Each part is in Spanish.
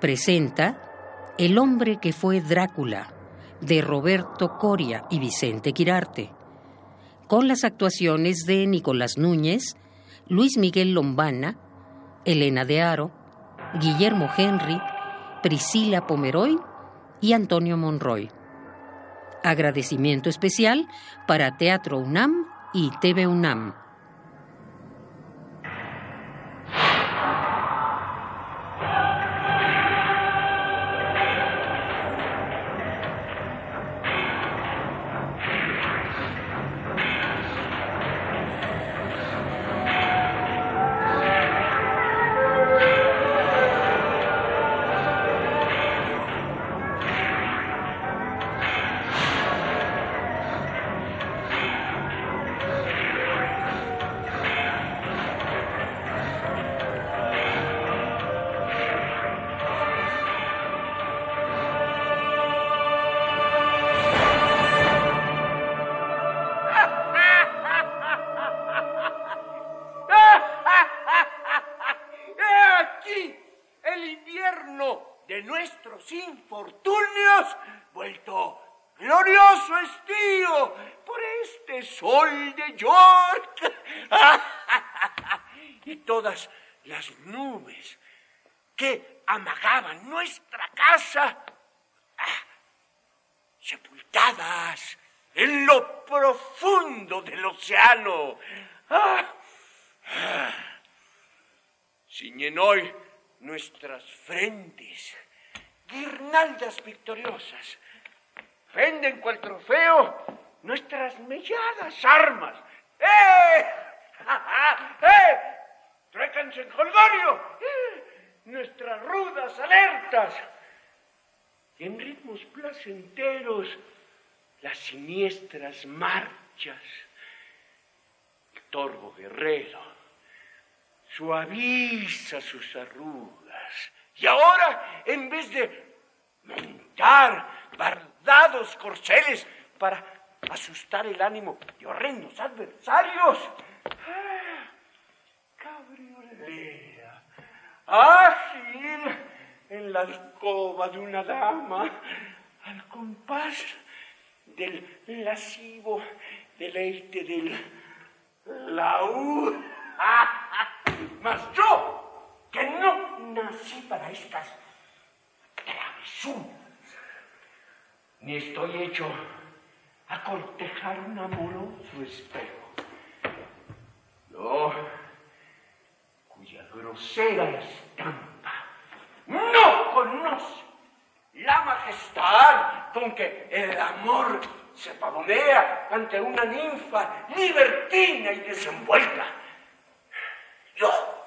Presenta El hombre que fue Drácula, de Roberto Coria y Vicente Quirarte, con las actuaciones de Nicolás Núñez, Luis Miguel Lombana, Elena de Aro, Guillermo Henry, Priscila Pomeroy y Antonio Monroy. Agradecimiento especial para Teatro UNAM y TV UNAM. Océano. Ciñen hoy nuestras frentes guirnaldas victoriosas. Venden cual trofeo nuestras melladas armas. ¡Eh! ¡Eh! ¡Trécanse en colgorio! ¡Eh! Nuestras rudas alertas. Y en ritmos placenteros, las siniestras marchas. Torvo guerrero. Suaviza sus arrugas. Y ahora, en vez de montar bardados corceles para asustar el ánimo de horrendos adversarios, ah, cabriolea, ágil en la alcoba de una dama, al compás del lascivo deleite del laúd. Mas yo que no nací para estas travesuras, ni estoy hecho a cortejar un amoroso espejo. Yo, cuya grosera estampa no conoce la majestad con que el amor se pavonea ante una ninfa libertina y desenvuelta. Yo,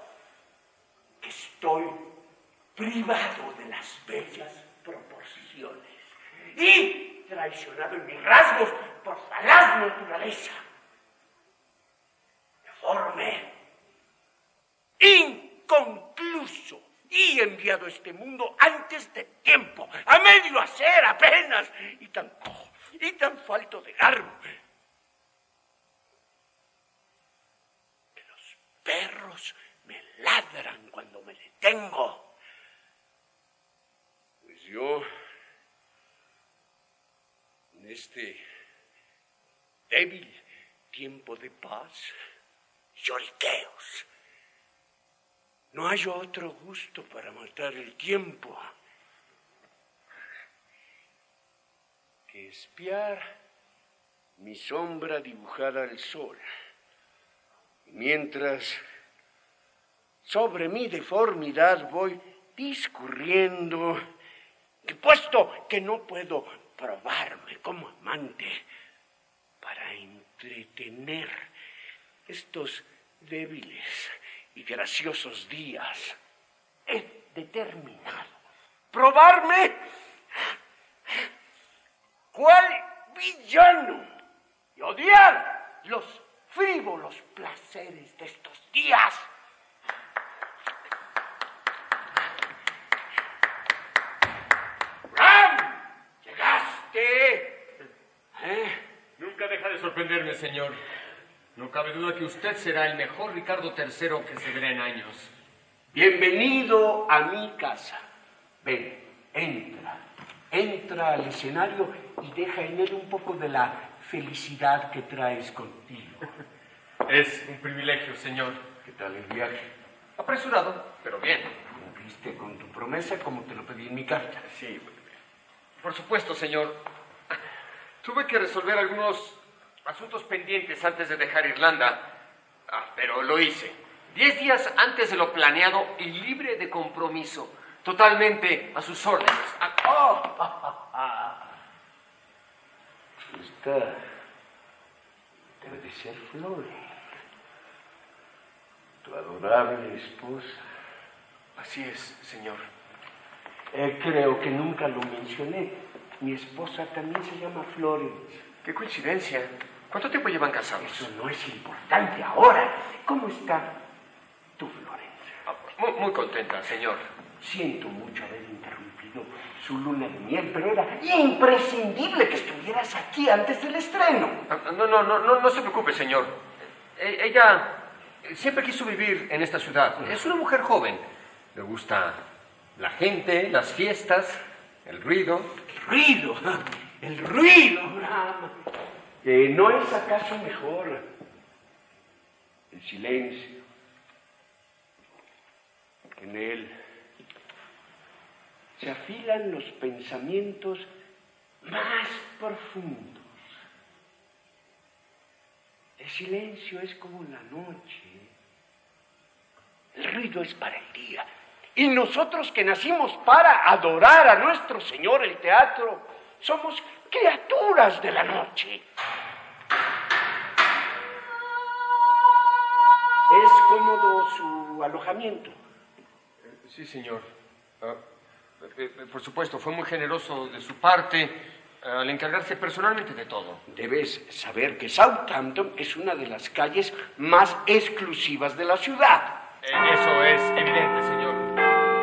estoy privado de las bellas proporciones y traicionado en mis rasgos por falaz naturaleza. Deforme, inconcluso y enviado a este mundo antes de tiempo, a medio hacer apenas, y tan cojo, y tan falto de garbo. Que los perros perros me ladran cuando me detengo. Pues yo, en este débil tiempo de paz, lloriqueos, no hay otro gusto para matar el tiempo espiar mi sombra dibujada al sol. Mientras sobre mi deformidad voy discurriendo, que puesto que no puedo probarme como amante para entretener estos débiles y graciosos días, he determinado probarme cuál villano y odiar los frívolos placeres de estos días. ¡Ram! ¿Llegaste? ¿Eh? Nunca deja de sorprenderme, señor. No cabe duda que usted será el mejor Ricardo III que se verá en años. Bienvenido a mi casa. Ven, entra. Entra al escenario y deja en él un poco de la felicidad que traes contigo. Es un privilegio, señor. ¿Qué tal el viaje? Apresurado, pero bien. ¿Cumpliste con tu promesa como te lo pedí en mi carta? Sí, por supuesto, señor. Tuve que resolver algunos asuntos pendientes antes de dejar Irlanda. Ah, pero lo hice. Diez días antes de lo planeado y libre de compromiso. Totalmente a sus órdenes. Ah, oh. Esta debe de ser Flores, tu adorable esposa. Así es, señor. Eh, creo que nunca lo mencioné. Mi esposa también se llama Florence. Qué coincidencia. ¿Cuánto tiempo llevan casados? Eso no es importante ahora. ¿Cómo está tu Florence? Ah, muy, muy contenta, señor. Siento mucho haber interrumpido su luna de miel, pero era imprescindible que estuvieras aquí antes del estreno. Ah, No, no, no, no, no se preocupe, señor. E- Ella siempre quiso vivir en esta ciudad. Es una mujer joven. Le gusta la gente, las fiestas, el ruido. El ruido, el ruido, Brahma. Eh, ¿No es acaso mejor el silencio? En él se afilan los pensamientos más profundos. El silencio es como la noche. El ruido es para el día. Y nosotros que nacimos para adorar a nuestro Señor el teatro, somos criaturas de la noche. ¿Es cómodo su alojamiento? Sí, señor. Ah, por supuesto, fue muy generoso de su parte eh, al encargarse personalmente de todo. Debes saber que Southampton es una de las calles más exclusivas de la ciudad. Eh, eso es evidente, señor.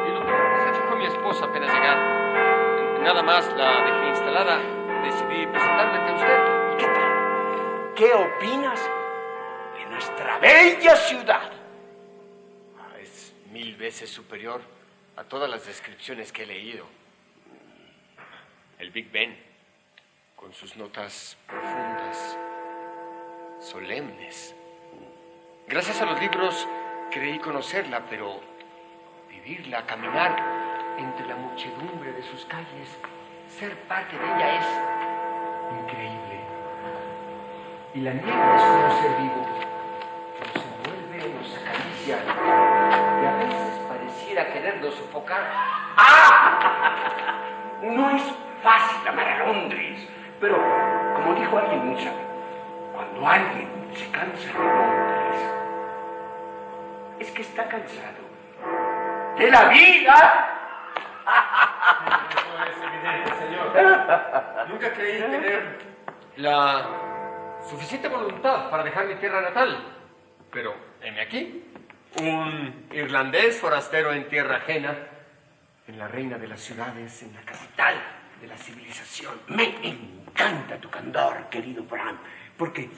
Y lo primero que se fijó mi esposa apenas llegar. Nada más la dejé instalada. Decidí presentarme ante usted. ¿Qué tal? ¿Qué opinas de nuestra bella ciudad? Ah, es mil veces superior a todas las descripciones que he leído. El Big Ben, con sus notas profundas, solemnes. Gracias a los libros creí conocerla, pero vivirla, caminar entre la muchedumbre de sus calles, ser parte de ella es increíble. Y la niebla es un ser vivo. Nos envuelve, nos acaricia pareciera querernos sofocar. No es fácil amar a Londres, pero como dijo alguien muy sabio, cuando alguien se cansa de Londres, es que está cansado de la vida. Nunca creí tener la suficiente voluntad para dejar mi tierra natal. Pero, heme aquí, un irlandés forastero en tierra ajena, en la reina de las ciudades, en la capital de la civilización. Me encanta tu candor, querido Bram, porque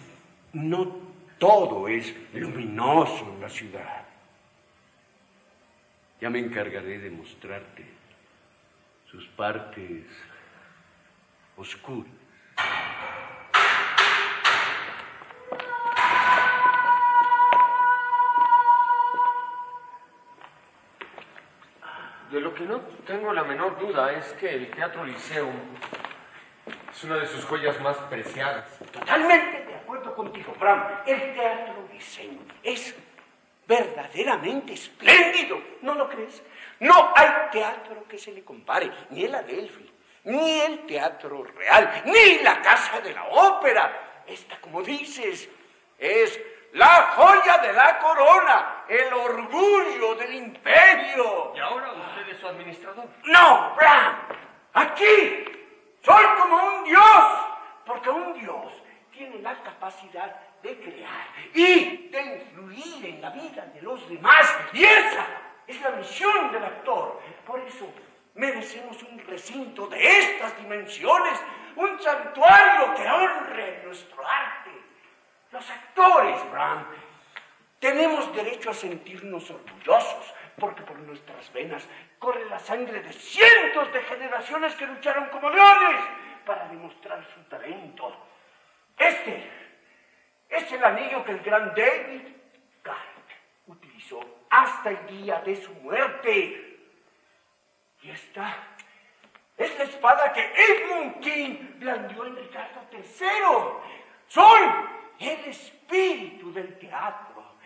no todo es luminoso en la ciudad. Ya me encargaré de mostrarte sus partes oscuras. De lo que no tengo la menor duda es que el Teatro Liceo es una de sus joyas más preciadas. Totalmente de acuerdo contigo, Bram. El Teatro Liceo es verdaderamente espléndido. ¿No lo crees? No hay teatro que se le compare, ni el Adelphi, ni el Teatro Real, ni la Casa de la Ópera. Esta, como dices, es la joya de la corona, el orgullo del imperio. ¿Y ahora usted es su administrador? No, Bram, aquí soy como un dios, porque un dios tiene la capacidad de crear y de influir en la vida de los demás. Y esa es la misión del actor. Por eso merecemos un recinto de estas dimensiones, un santuario que honre nuestro arte. Los actores, Bram, tenemos derecho a sentirnos orgullosos, porque por nuestras venas corre la sangre de cientos de generaciones que lucharon como leones para demostrar su talento. Este es el anillo que el gran David Garrett utilizó hasta el día de su muerte. Y esta es la espada que Edmund King blandió en Ricardo III. Soy el espíritu del teatro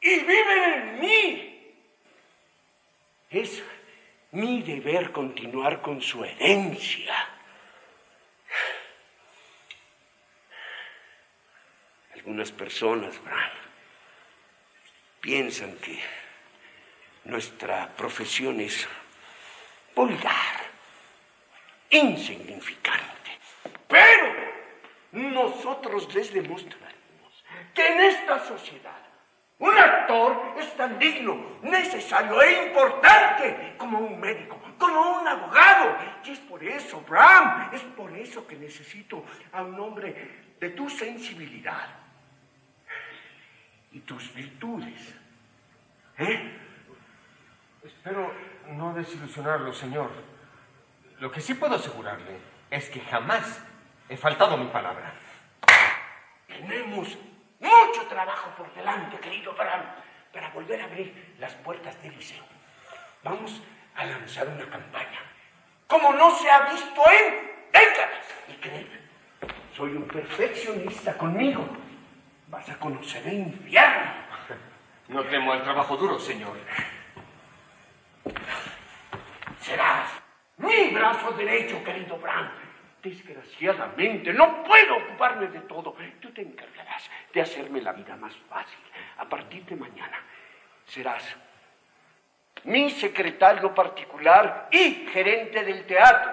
y viven en mí. Es mi deber continuar con su herencia. Algunas personas, Bram, piensan que nuestra profesión es vulgar, insignificante. Pero nosotros les demostraremos que en esta sociedad un actor es tan digno, necesario e importante como un médico, como un abogado. Y es por eso, Bram, es por eso que necesito a un hombre de tu sensibilidad y tus virtudes. ¿Eh? Espero no desilusionarlo, señor. Lo que sí puedo asegurarle es que jamás he faltado mi palabra. Tenemos mucho trabajo por delante, querido Bram, para volver a abrir las puertas del liceo. Vamos a lanzar una campaña, como no se ha visto en décadas. Y créeme, soy un perfeccionista conmigo. Vas a conocer el infierno. No temo al trabajo duro, señor. Serás mi brazo derecho, querido Bram. Desgraciadamente, no puedo ocuparme de todo. Tú te encargarás de hacerme la vida más fácil. A partir de mañana serás mi secretario particular y gerente del teatro.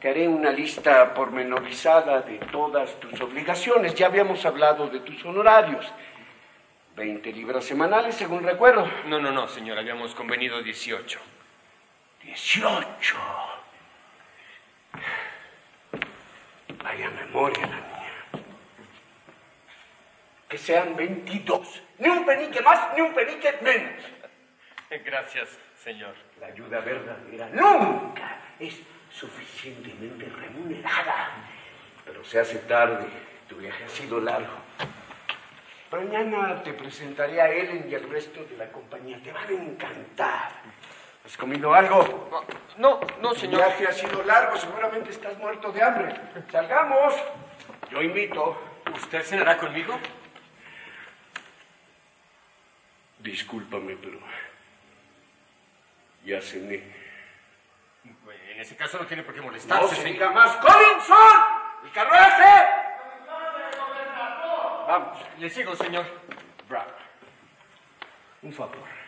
Te haré una lista pormenorizada de todas tus obligaciones. Ya habíamos hablado de tus honorarios. 20 libras semanales, según recuerdo. No, no, no, señor. Habíamos convenido 18. 18. Vaya memoria la mía. Que sean 22. Ni un penique más, ni un penique menos. Gracias, señor. La ayuda verdadera nunca es suficientemente remunerada. Pero se hace tarde. Tu viaje ha sido largo. Mañana te presentaré a Ellen y al resto de la compañía. Te van a encantar. ¿Has comido algo? No, no, El señor. viaje ha sido largo, seguramente estás muerto de hambre. Salgamos. Yo invito. ¿Usted cenará conmigo? Discúlpame, pero ya cené. En ese caso no tiene por qué No molestarse, se señor. diga más. ¡Collinson! ¡El carruaje! Vamos. Le sigo, señor. Bravo. Un favor.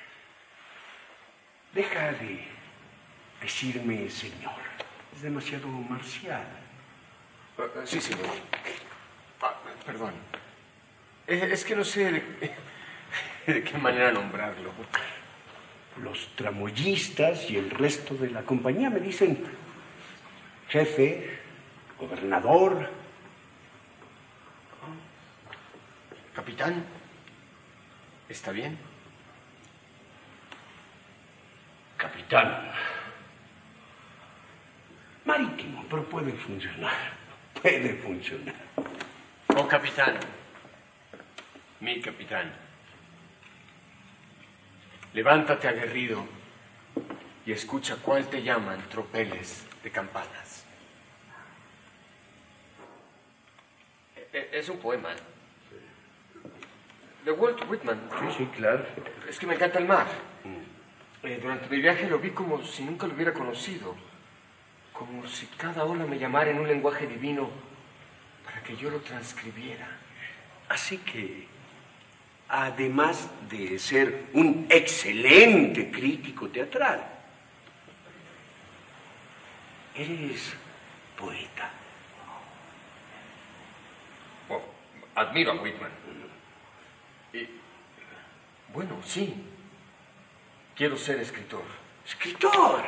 Deja de decirme señor. Es demasiado marcial. Eh, Sí, señor. Ah, perdón. Es que no sé de, de qué manera nombrarlo. Los tramoyistas y el resto de la compañía me dicen jefe, gobernador. Capitán, ¿está bien? Capitán. Marítimo, pero puede funcionar. Puede funcionar. Oh, capitán. Mi capitán. Levántate aguerrido y escucha cuál te llaman tropeles de campanas. E- e- Es un poema. De Walt Whitman. Sí, sí, claro. Es que me encanta el mar. Eh, durante mi viaje lo vi como si nunca lo hubiera conocido. Como si cada ola me llamara en un lenguaje divino para que yo lo transcribiera. Así que, además de ser un excelente crítico teatral, eres poeta. Oh, admiro a Whitman. Y, bueno, sí. Quiero ser escritor. Escritor.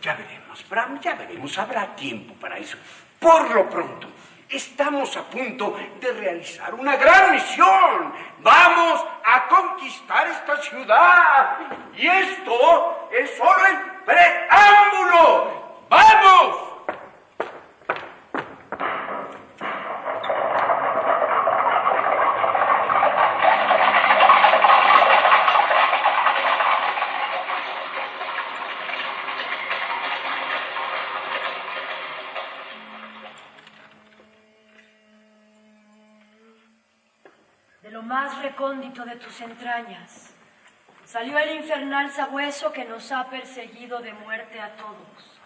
Ya veremos, Bram, ya veremos. Habrá tiempo para eso. Por lo pronto, estamos a punto de realizar una gran misión. Vamos a conquistar esta ciudad. Y esto es solo el preámbulo. ¡Vamos! de lo más de tus entrañas, salió el infernal sabueso que nos ha perseguido de muerte a todos.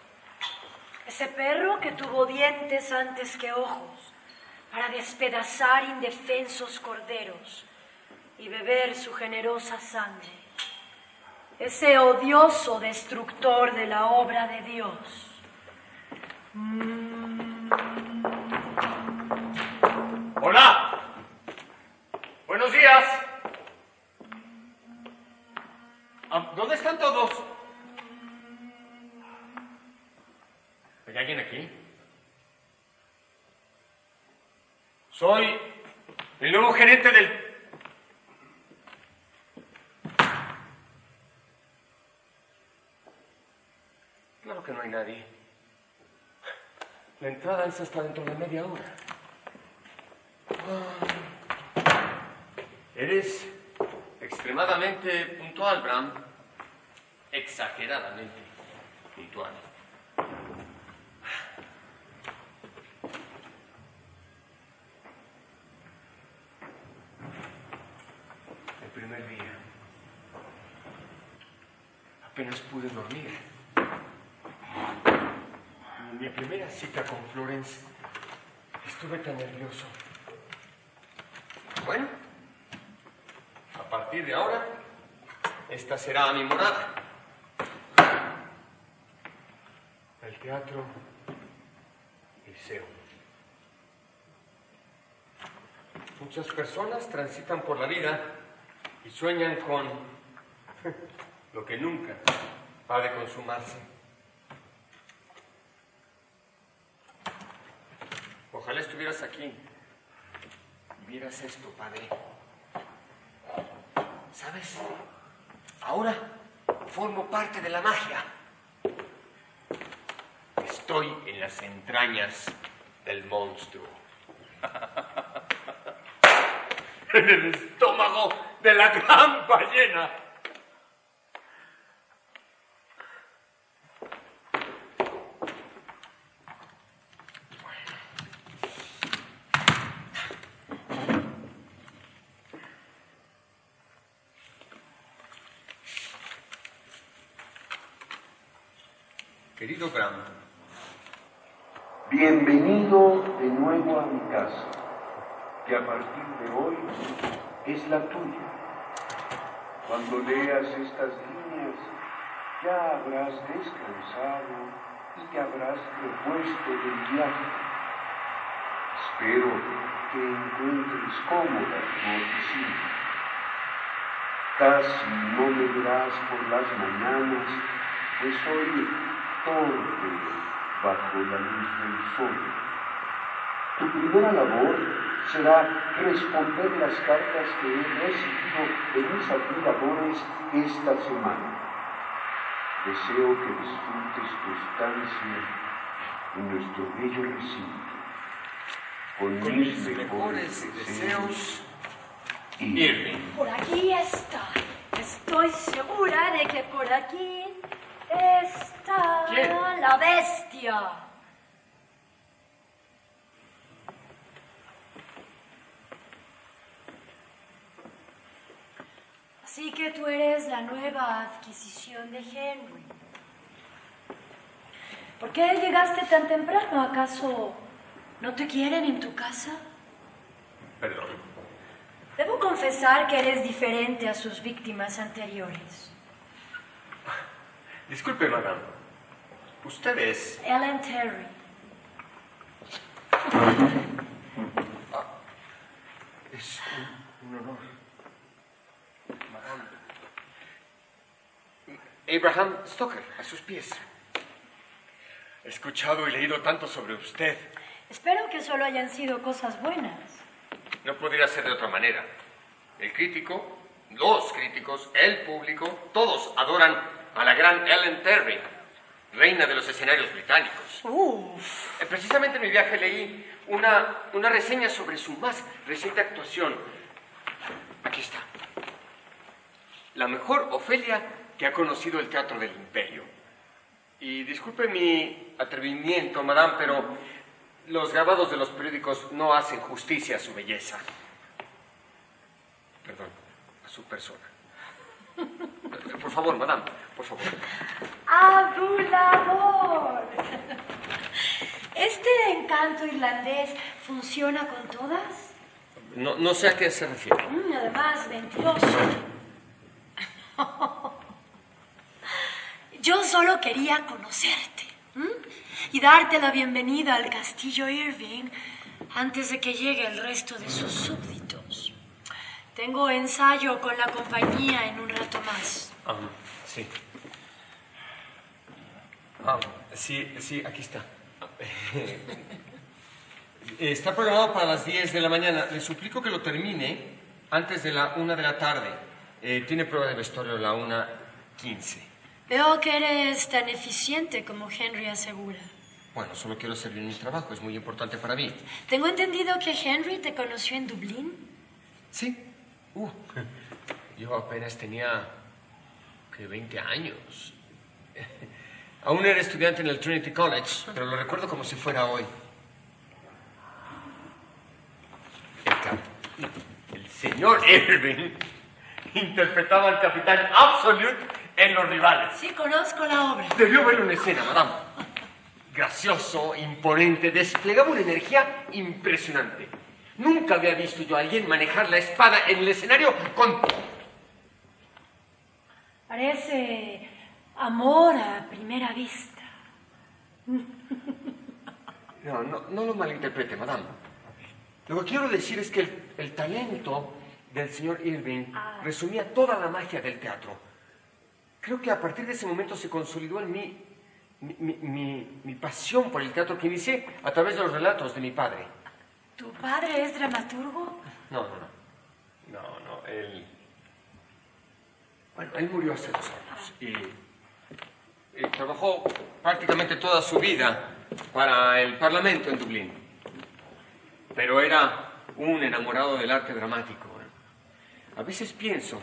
Ese perro que tuvo dientes antes que ojos para despedazar indefensos corderos y beber su generosa sangre. Ese odioso destructor de la obra de Dios. ¡Hola! ¡Buenos días! ¿Dónde están todos? ¿Hay alguien aquí? Soy el nuevo gerente del... Claro que no hay nadie. La entrada es hasta dentro de media hora. Eres extremadamente puntual, Bram. Exageradamente puntual. El primer día. Apenas pude dormir. En mi primera cita con Florence estuve tan nervioso. Bueno, partir de ahora, esta será mi morada. El teatro Liceo. Muchas personas transitan por la vida y sueñan con lo que nunca ha de consumarse. Ojalá estuvieras aquí y vieras esto, padre. ¿Sabes? Ahora formo parte de la magia. Estoy en las entrañas del monstruo. en el estómago de la gran ballena. Querido Bram, Bienvenido de nuevo a mi casa, que a partir de hoy es la tuya. Leas estas líneas, ya habrás descansado y te habrás repuesto del viaje. Espero que encuentres cómoda tu oficina. Casi no me verás por las mañanas, pues soy torpe bajo la luz del sol. Tu primera labor será responder las cartas que he recibido de mis admiradores esta semana. deseo que disfrutes tu estancia en nuestro bello recinto. Con, Con mis mejores deseos, Irving. Por aquí está. Estoy segura de que por aquí está ¿Quién? la bestia. Así que tú eres la nueva adquisición de Henry. ¿Por qué llegaste tan temprano? ¿Acaso no te quieren en tu casa? Perdón. Debo confesar que eres diferente a sus víctimas anteriores. Disculpe, madame. Usted es... Ellen Terry. Es un, un honor. Abraham Stoker, a sus pies. He escuchado y leído tanto sobre usted. Espero que solo hayan sido cosas buenas. No podría ser de otra manera. El crítico, los críticos, el público, todos adoran a la gran Ellen Terry, reina de los escenarios británicos. Uf. Eh, Precisamente en mi viaje leí una, una reseña sobre su más reciente actuación. Aquí está. La mejor Ofelia que ha conocido el teatro del imperio. Y disculpe mi atrevimiento, madame, pero los grabados de los periódicos no hacen justicia a su belleza. Perdón, a su persona. Por favor, madame, por favor. ¡Adulador! ¿Este encanto irlandés funciona con todas? No, no sé a qué se refiere. Mm, además, mentiroso. Yo solo quería conocerte y darte la bienvenida al castillo Irving antes de que llegue el resto de sus súbditos. Tengo ensayo con la compañía en un rato más. Ah, sí. Ah, sí, sí, aquí está. Está programado para las 10 de la mañana. Le suplico que lo termine antes de la 1 de la tarde. Eh, tiene prueba de vestuario a la 1.15. Veo que eres tan eficiente como Henry asegura. Bueno, solo quiero hacer bien mi trabajo, es muy importante para mí. Tengo entendido que Henry te conoció en Dublín. Sí. Uh, yo apenas tenía que 20 años. Aún era estudiante en el Trinity College, pero lo recuerdo como si fuera hoy. El, señor Irving interpretaba al capitán Absolute en Los Rivales. Sí, conozco la obra. Debió verlo en escena, madame. Gracioso, imponente, desplegaba una energía impresionante. Nunca había visto yo a alguien manejar la espada en el escenario con... Parece amor a primera vista. No, no, no lo malinterprete, madame. Lo que quiero decir es que el, el talento del señor Irving resumía toda la magia del teatro. Creo que a partir de ese momento se consolidó en mí mi, mi- mi- mi pasión por el teatro que inicié a través de los relatos de mi padre. ¿Tu padre es dramaturgo? No, no, no. No, no, él. Bueno, él murió hace dos años y, y trabajó prácticamente toda su vida para el Parlamento en Dublín. Pero era un enamorado del arte dramático. ¿eh? A veces pienso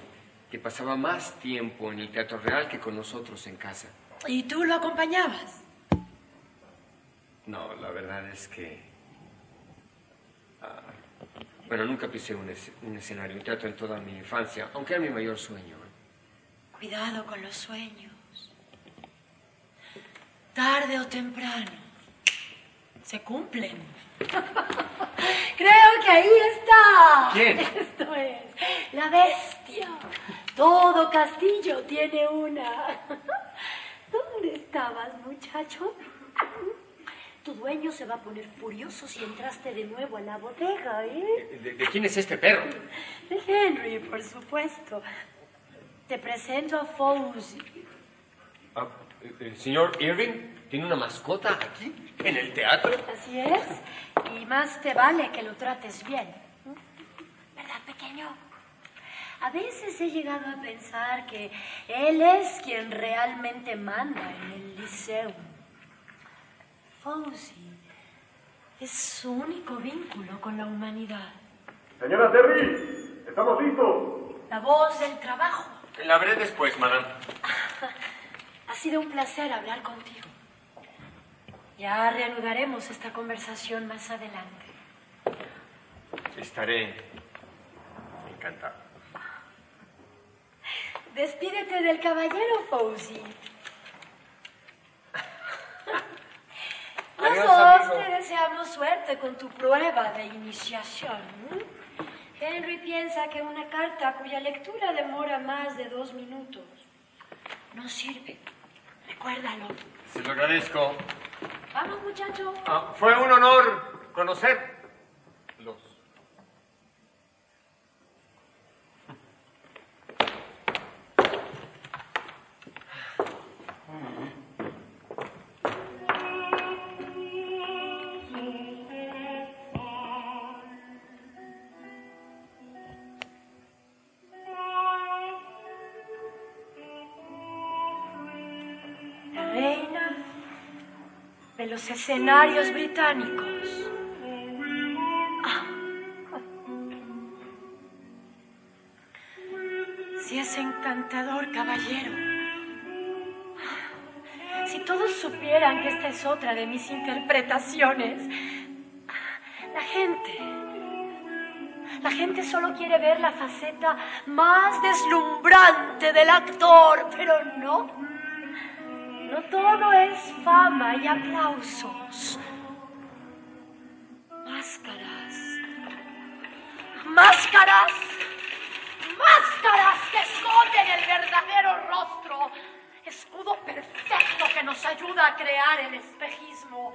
que pasaba más tiempo en el Teatro Real que con nosotros en casa. ¿Y tú lo acompañabas? No, la verdad es que... ah, bueno, nunca pisé un, es- un escenario, un teatro en toda mi infancia, aunque era mi mayor sueño. ¿eh? Cuidado con los sueños. Tarde o temprano. Se cumplen. Creo que ahí está. ¿Quién? Esto es la bestia. Todo castillo tiene una. ¿Dónde estabas, muchacho? Tu dueño se va a poner furioso si entraste de nuevo a la bodega, ¿eh? ¿De, de quién es este perro? De Henry, por supuesto. Te presento a Fawzi. Ah, ¿El señor Irving tiene una mascota aquí, en el teatro? Así es. Y más te vale que lo trates bien. ¿Verdad, pequeño? A veces he llegado a pensar que él es quien realmente manda en el liceo. Fauci es su único vínculo con la humanidad. Señora Terry, estamos listos. La voz del trabajo. La veré después, madame. Ha sido un placer hablar contigo. Ya reanudaremos esta conversación más adelante. Estaré encantado. Despídete del caballero, Fauzi. Amigo. te deseamos suerte con tu prueba de iniciación. Henry piensa que una carta cuya lectura demora más de dos minutos no sirve. Recuérdalo. Se lo agradezco. Vamos, muchacho. Ah, fue un honor conocerlos. Los escenarios británicos. Ah. Si es encantador, caballero. Si todos supieran que esta es otra de mis interpretaciones. La gente. La gente solo quiere ver la faceta más deslumbrante del actor, pero no. No todo es fama y aplausos. Máscaras. Máscaras. Máscaras que esconden el verdadero rostro. Escudo perfecto que nos ayuda a crear el espejismo.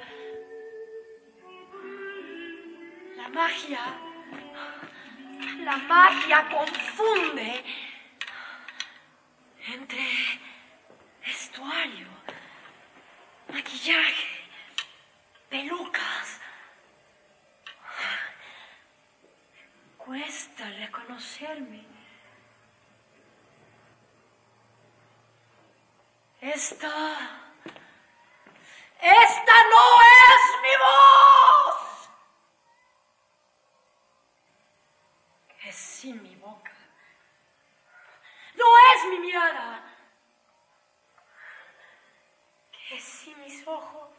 La magia. La magia confunde entre vestuario, maquillaje, pelucas. Cuesta reconocerme. Esta... Esta no es mi voz. Es sí mi boca. No es mi mirada. Sí mis ojos.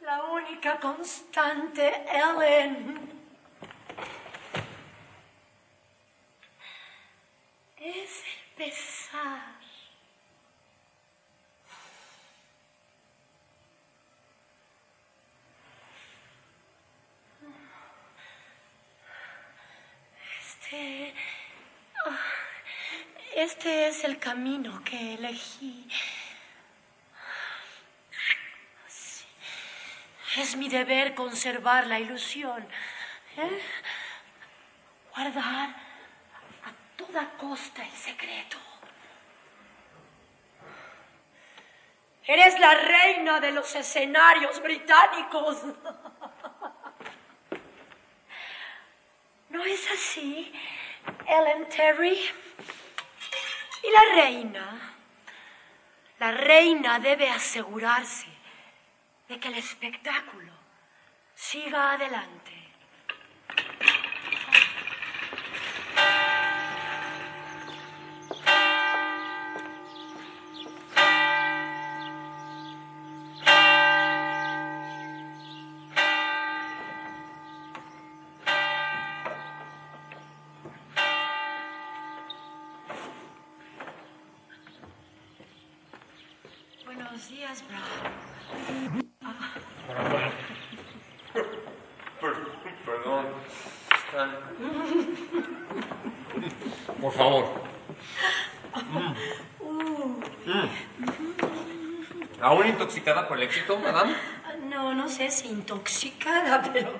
La única constante, Ellen. Es el pesar. Este. ah, Este es el camino que elegí. Es mi deber conservar la ilusión. ¿eh? Guardar a toda costa el secreto. Eres la reina de los escenarios británicos. ¿No es así, Ellen Terry? Y la reina, la reina debe asegurarse de que el espectáculo siga adelante. Buenos días, Brown. Por favor. Mm. ¿Aún intoxicada por el éxito, madame? No, no sé si intoxicada, pero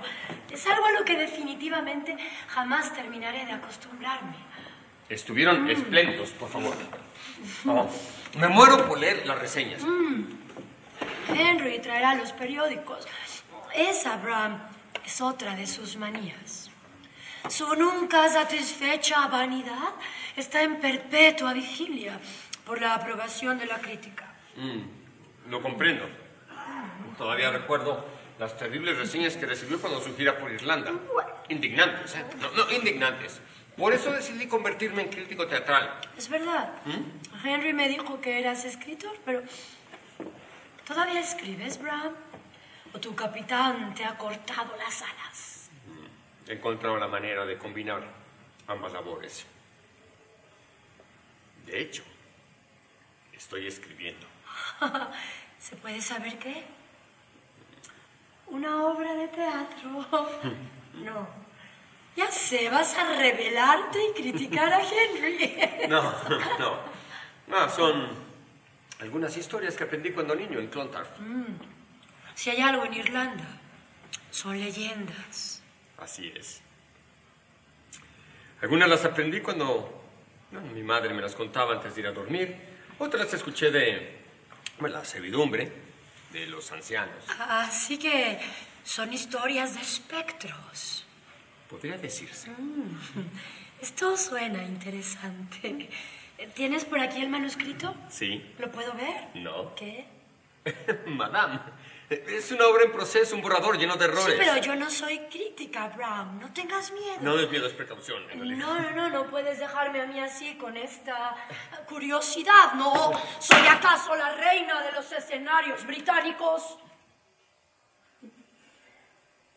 es algo a lo que definitivamente jamás terminaré de acostumbrarme. Estuvieron espléndidos, por favor. Oh, me muero por leer las reseñas. Henry traerá los periódicos. Esa, Bram, es otra de sus manías. Su nunca satisfecha vanidad está en perpetua vigilia por la aprobación de la crítica. Mm, lo comprendo. Todavía recuerdo las terribles reseñas que recibió cuando su gira por Irlanda. Indignantes, ¿eh? No, no, indignantes. Por eso decidí convertirme en crítico teatral. Es verdad. ¿Mm? Henry me dijo que eras escritor, pero ¿todavía escribes, Bram? ¿O tu capitán te ha cortado las alas? He encontrado la manera de combinar ambas labores. De hecho, estoy escribiendo. ¿Se puede saber qué? Una obra de teatro. No. Ya sé, vas a rebelarte y criticar a Henry. No, no. No, son algunas historias que aprendí cuando niño en Clontarf. Si hay algo en Irlanda, son leyendas. Así es. Algunas las aprendí cuando mi madre me las contaba antes de ir a dormir. Otras las escuché de bueno, la servidumbre, de los ancianos. Así que son historias de espectros. Podría decirse. Esto suena interesante. ¿Tienes por aquí el manuscrito? Sí. ¿Lo puedo ver? No. ¿Qué? Madame, es una obra en proceso, un borrador lleno de errores. Sí, pero yo no soy crítica, Bram. No tengas miedo. No es miedo, es precaución. en realidad. No, no, no, no puedes dejarme a mí así con esta curiosidad. No, ¿soy acaso la reina de los escenarios británicos?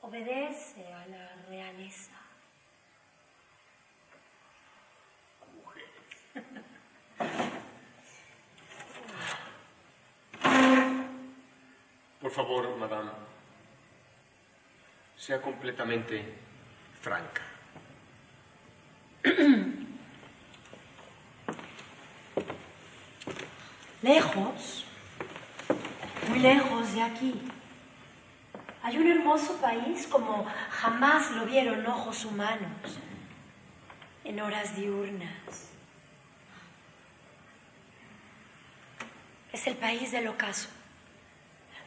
Obedece a la realeza. Por favor, madame, sea completamente franca. Lejos, muy lejos de aquí, hay un hermoso país como jamás lo vieron ojos humanos en horas diurnas. Es el país del ocaso,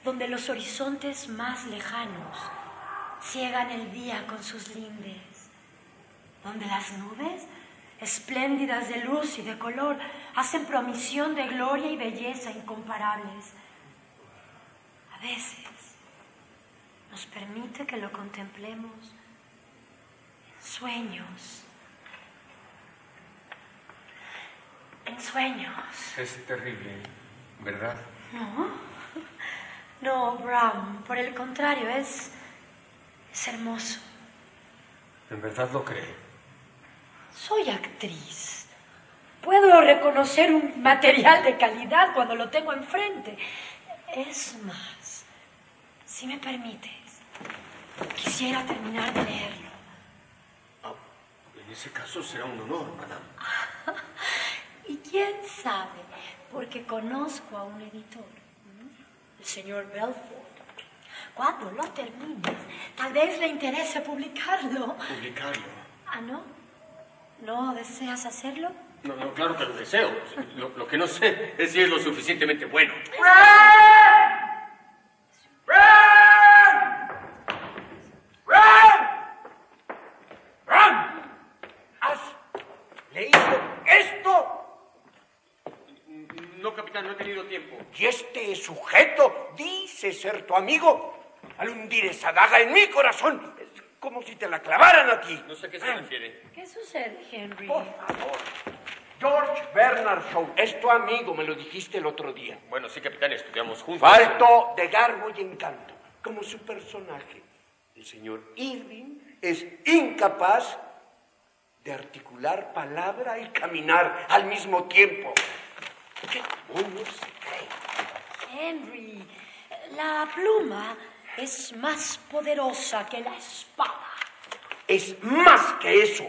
donde los horizontes más lejanos ciegan el día con sus lindes, donde las nubes, espléndidas de luz y de color, hacen promisión de gloria y belleza incomparables. A veces nos permite que lo contemplemos en sueños. En sueños. Es terrible, ¿verdad? No, no, Bram, por el contrario, es, es hermoso. ¿En verdad lo cree? Soy actriz. Puedo reconocer un material de calidad cuando lo tengo enfrente. Es más, si me permites, quisiera terminar de leerlo. Ah, en ese caso será un honor, madame. Y quién sabe, porque conozco a un editor. El señor Belford. Cuando lo termines, tal vez le interese publicarlo. Publicarlo. ¿Ah, no? ¿No deseas hacerlo? No, no, claro que lo deseo. Lo, lo que no sé es si es lo suficientemente bueno. ¿Has leído esto? No, capitán, no he tenido tiempo. Y este sujeto dice ser tu amigo. Al hundir esa daga en mi corazón, es como si te la clavaran a ti. No sé a qué se refiere. ¿Qué sucede, Henry? Por favor. George Bernard Shaw es tu amigo, me lo dijiste el otro día. Bueno, sí, capitán, estudiamos juntos. Falto de garbo y encanto, como su personaje. El señor Irving es incapaz de articular palabra y caminar al mismo tiempo. ¿Qué demonios se cree? Henry, la pluma es más poderosa que la espada. Es más que eso,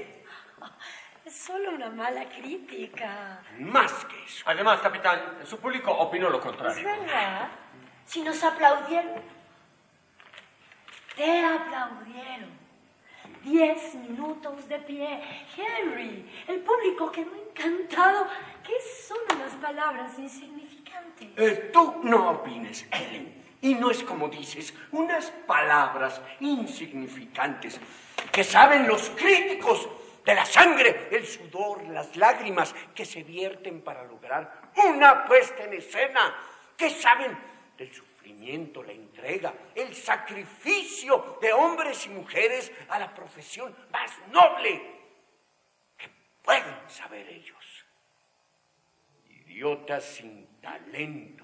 Es solo una mala crítica. más que eso. Además, capitán, su público opinó lo ¿Es contrario. verdad? Si nos aplaudieron. Te aplaudieron. Diez minutos de pie. Henry, el público quedó encantado. ¿Qué son unas palabras insignificantes? Eh, tú no opines, Ellen. Y no es como dices, unas palabras insignificantes. que saben los críticos de la sangre, el sudor, las lágrimas que se vierten para lograr una puesta en escena, que saben del sufrimiento, la entrega, el sacrificio de hombres y mujeres a la profesión más noble que pueden saber ellos. Idiotas sin talento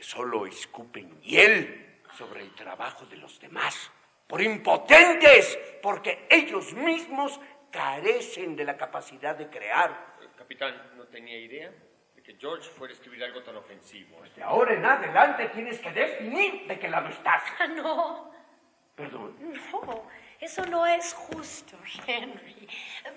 que solo escupen hiel sobre el trabajo de los demás, por impotentes, porque ellos mismos carecen de la capacidad de crear. Capitán, no tenía idea de que George fuera a escribir algo tan ofensivo. De ahora en adelante tienes que definir de qué lado estás. Ah, no, Perdón. no, eso no es justo, Henry.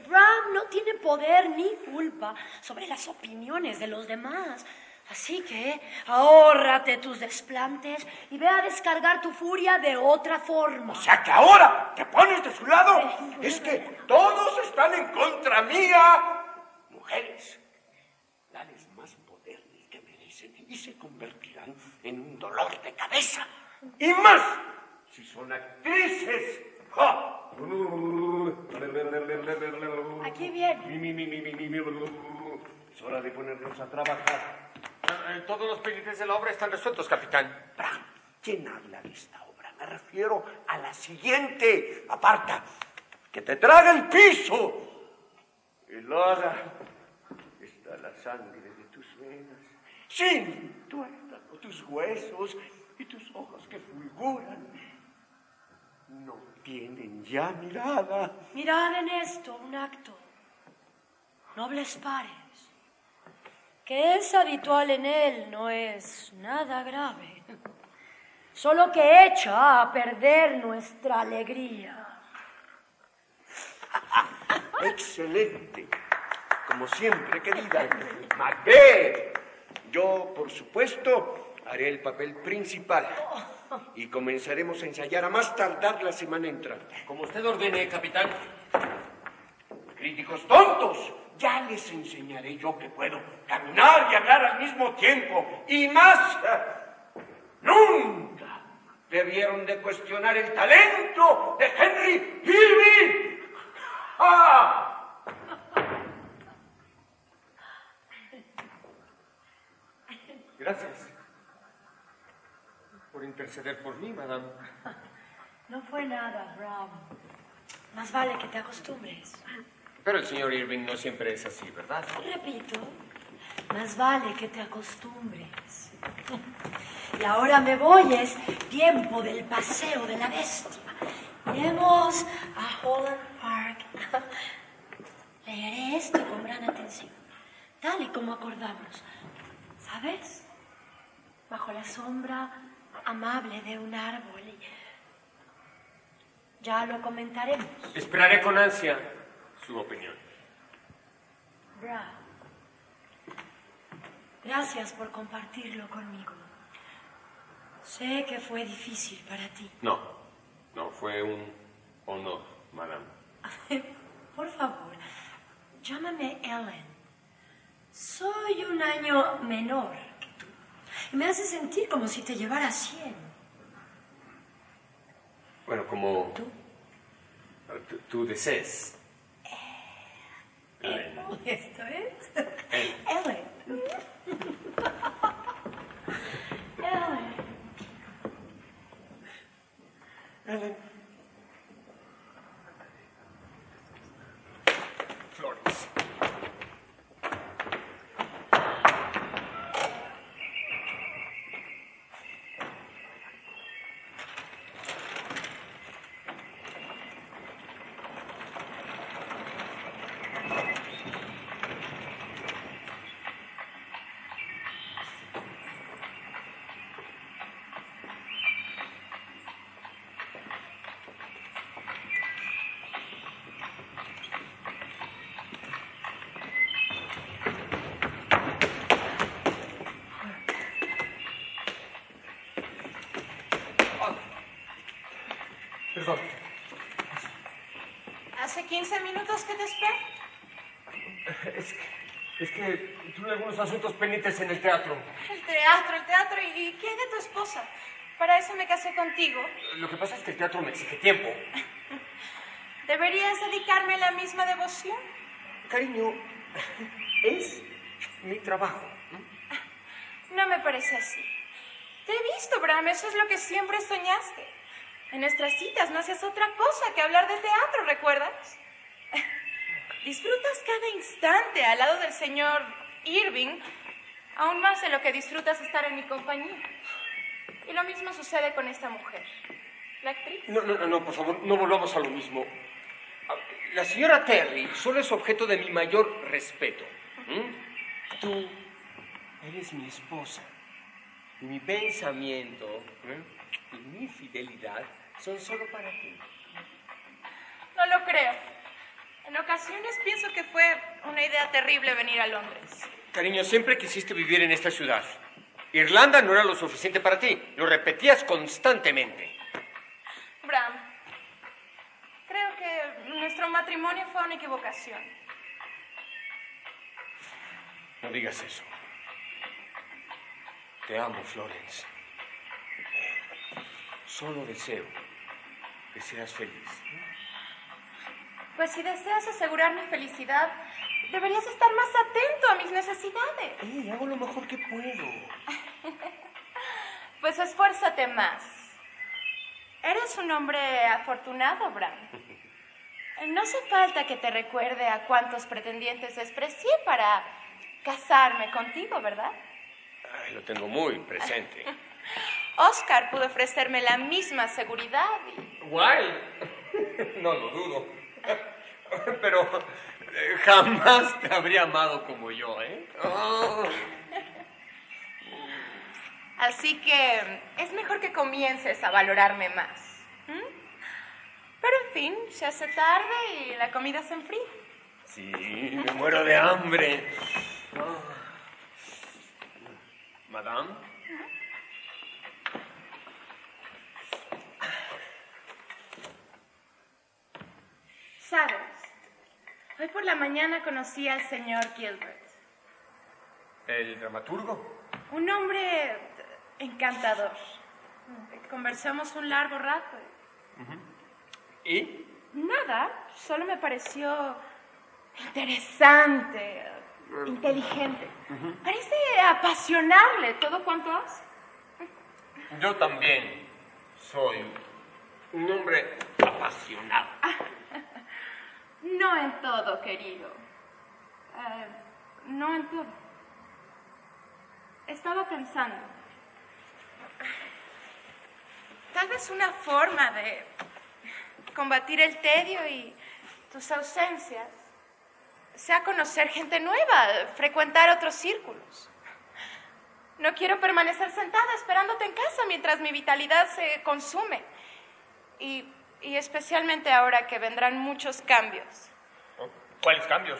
Bram no tiene poder ni culpa sobre las opiniones de los demás. Así que ahórrate tus desplantes y ve a descargar tu furia de otra forma. O sea que ahora te pones de su lado. Es que todos están en contra mía. Mujeres, dales más poder del que merecen y se convertirán en un dolor de cabeza. Y más si son actrices. ¡Ja! Aquí viene. Es hora de ponernos a trabajar. Eh, Todos los pendientes de la obra están resueltos, capitán. Bram, ¿quién habla de esta obra? Me refiero a la siguiente. Aparta, que te traga el piso. Y Laura, está la sangre de tus venas. Sin tuétano, tus huesos y tus ojos que fulguran. No tienen ya mirada. Mirad en esto un acto. Nobles pares. Que es habitual en él no es nada grave. Solo que echa a perder nuestra alegría. Excelente. Como siempre, querida. Macbeth. Yo, por supuesto, haré el papel principal. Y comenzaremos a ensayar a más tardar la semana entrante. Como usted ordene, capitán. Críticos tontos, ya les enseñaré yo que puedo caminar y hablar al mismo tiempo. Y más, nunca debieron de cuestionar el talento de Henry. ¡Ah! Gracias por interceder por mí, madame. No fue nada, Bram. Más vale que te acostumbres. Pero el señor Irving no siempre es así, ¿verdad? Repito, más vale que te acostumbres. Y ahora me voy, es tiempo del paseo de la bestia. Iremos a Holland Park. Leeré esto con gran atención, tal y como acordamos. ¿Sabes? Bajo la sombra amable de un árbol. Ya lo comentaremos. Esperaré con ansia su opinión. Bra. Gracias por compartirlo conmigo. Sé que fue difícil para ti. No, no, fue un honor, madame. Por favor, llámame Ellen. Soy un año menor que tú. Y me hace sentir como si te llevara cien. Bueno, como ¿Tú? tú, tú desees. Ellen. ¿Esto es? Ellen. Ellen. Ellen. 15 minutos que te. Es que, es que tuve algunos asuntos pendientes en el teatro. El teatro, el teatro. ¿Y qué hay de tu esposa? Para eso me casé contigo. Lo que pasa es que el teatro me exige tiempo. ¿Deberías dedicarme la misma devoción? Cariño, es mi trabajo. No me parece así. Te he visto, Bram, eso es lo que siempre soñaste. En nuestras citas no haces otra cosa que hablar de teatro, ¿recuerdas? Disfrutas cada instante al lado del señor Irving, aún más de lo que disfrutas estar en mi compañía. Y lo mismo sucede con esta mujer, la actriz. No, no, no, por favor, no volvamos a lo mismo. La señora Terry solo es objeto de mi mayor respeto. ¿Mm? Tú eres mi esposa. Mi pensamiento ¿eh? y mi fidelidad son solo para ti. No lo creo. En ocasiones pienso que fue una idea terrible venir a Londres. Cariño, siempre quisiste vivir en esta ciudad. Irlanda no era lo suficiente para ti. Lo repetías constantemente. Bram, creo que nuestro matrimonio fue una equivocación. No digas eso. Te amo, Florence. Solo deseo que seas feliz. Pues si deseas asegurar mi felicidad, deberías estar más atento a mis necesidades. Eh, hago lo mejor que puedo. Pues esfuérzate más. Eres un hombre afortunado, Bram. No hace falta que te recuerde a cuántos pretendientes desprecié para casarme contigo, ¿verdad? Ay, lo tengo muy presente. Oscar pudo ofrecerme la misma seguridad y... Guay. No lo dudo. Pero eh, jamás te habría amado como yo, ¿eh? Oh. Así que es mejor que comiences a valorarme más. Pero en fin, se hace tarde y la comida se enfría. Sí, me muero de hambre. Oh. Madame. Sabes, hoy por la mañana conocí al señor Gilbert. ¿El dramaturgo? Un hombre encantador. Conversamos un largo rato. ¿Y? Nada, solo me pareció interesante, inteligente. Parece apasionarle todo cuanto hace. Yo también soy un hombre apasionado. No en todo, querido. Eh, no en todo. Estaba pensando. Tal vez una forma de combatir el tedio y tus ausencias sea conocer gente nueva, frecuentar otros círculos. No quiero permanecer sentada esperándote en casa mientras mi vitalidad se consume. Y, y especialmente ahora que vendrán muchos cambios. ¿Cuáles cambios?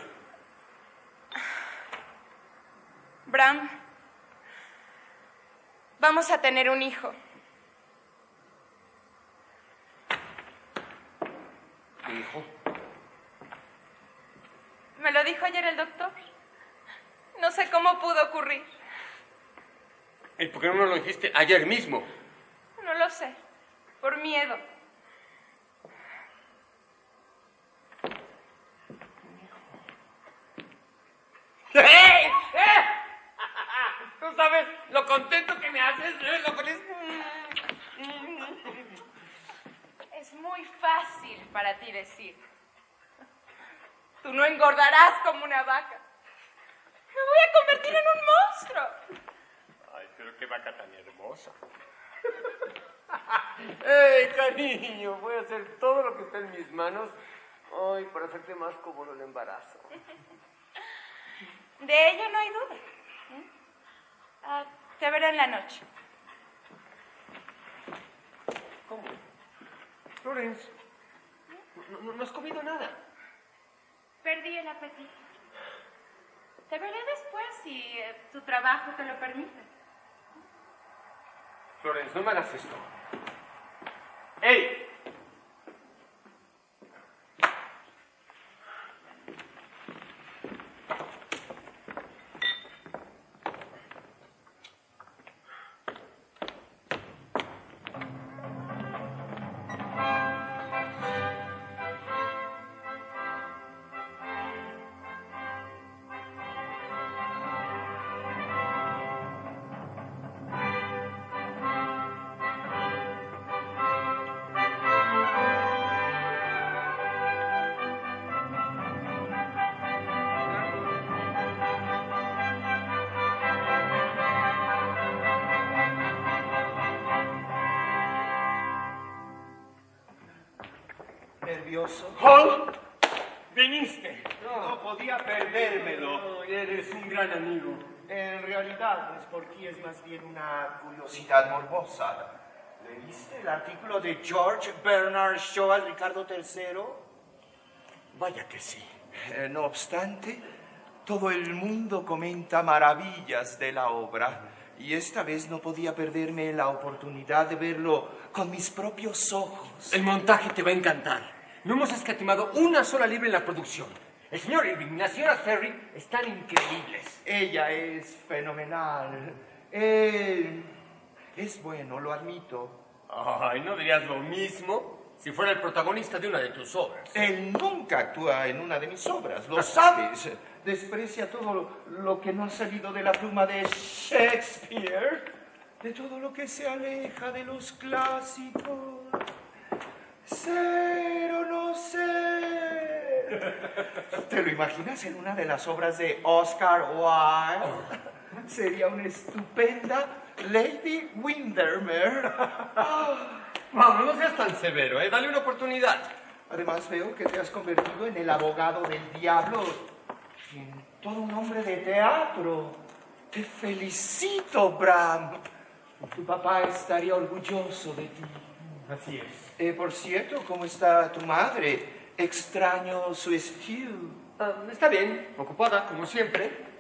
Bram, vamos a tener un hijo. Hijo. Me lo dijo ayer el doctor. No sé cómo pudo ocurrir. ¿Y por qué no me lo dijiste ayer mismo? No lo sé. Por miedo. ¡Eh! ¡Eh! Tú sabes lo contento que me haces, ¿eh? lo feliz. Es muy fácil para ti decir. Tú no engordarás como una vaca. Me voy a convertir en un monstruo. Ay, pero qué vaca tan hermosa. ¡Ey, cariño! Voy a hacer todo lo que está en mis manos. Ay, para hacerte más cómodo el embarazo. De ello no hay duda. ¿Mm? Ah, te veré en la noche. ¿Cómo? Florence, no, no- no has comido nada. Perdí el apetito. Te veré después si eh, tu trabajo te lo permite. Florence, no me hagas esto. ¡Ey! Porque es más bien una curiosidad morbosa. ¿Leíste el artículo de George Bernard Shaw al Ricardo III? Vaya que sí. Eh, no obstante, todo el mundo comenta maravillas de la obra y esta vez no podía perderme la oportunidad de verlo con mis propios ojos. El montaje te va a encantar. No hemos escatimado una sola libra en la producción. El señor Irving y la señora Ferry están increíbles. Ella es fenomenal. Él es bueno, lo admito. Ay, no dirías lo mismo si fuera el protagonista de una de tus obras. Él nunca actúa en una de mis obras, lo sabes. Desprecia todo lo que no ha salido de la pluma de Shakespeare, de todo lo que se aleja de los clásicos. Ser o no ser. ¿Te lo imaginas en una de las obras de Oscar Wilde? Sería una estupenda Lady Windermere. Vamos, no seas tan severo, ¿eh? Dale una oportunidad. Además veo que te has convertido en el abogado del diablo y en todo un hombre de teatro. Te felicito, Bram. Tu papá estaría orgulloso de ti. Así es. Eh, por cierto, ¿cómo está tu madre? Extraño su estilo. Ah, está bien, ocupada, como siempre.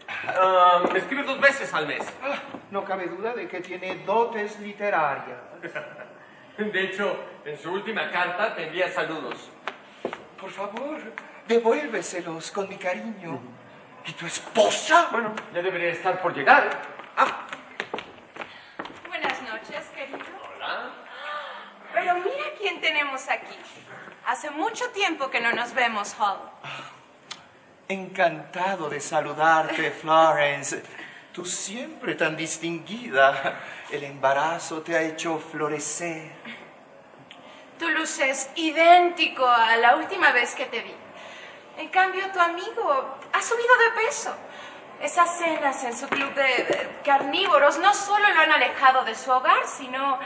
Me escribe dos veces al mes. Ah, no cabe duda de que tiene dotes literarias. De hecho, en su última carta te envía saludos. Por favor, devuélveselos con mi cariño. ¿Y tu esposa? Bueno, ya debería estar por llegar. Ah, Buenas noches, querido. hola. Pero mira quién tenemos aquí. Hace mucho tiempo que no nos vemos, Hall. Encantado de saludarte, Florence. Tú siempre tan distinguida. El embarazo te ha hecho florecer. Tu luces idéntico a la última vez que te vi. En cambio, tu amigo ha subido de peso. Esas cenas en su club de carnívoros no solo lo han alejado de su hogar, sino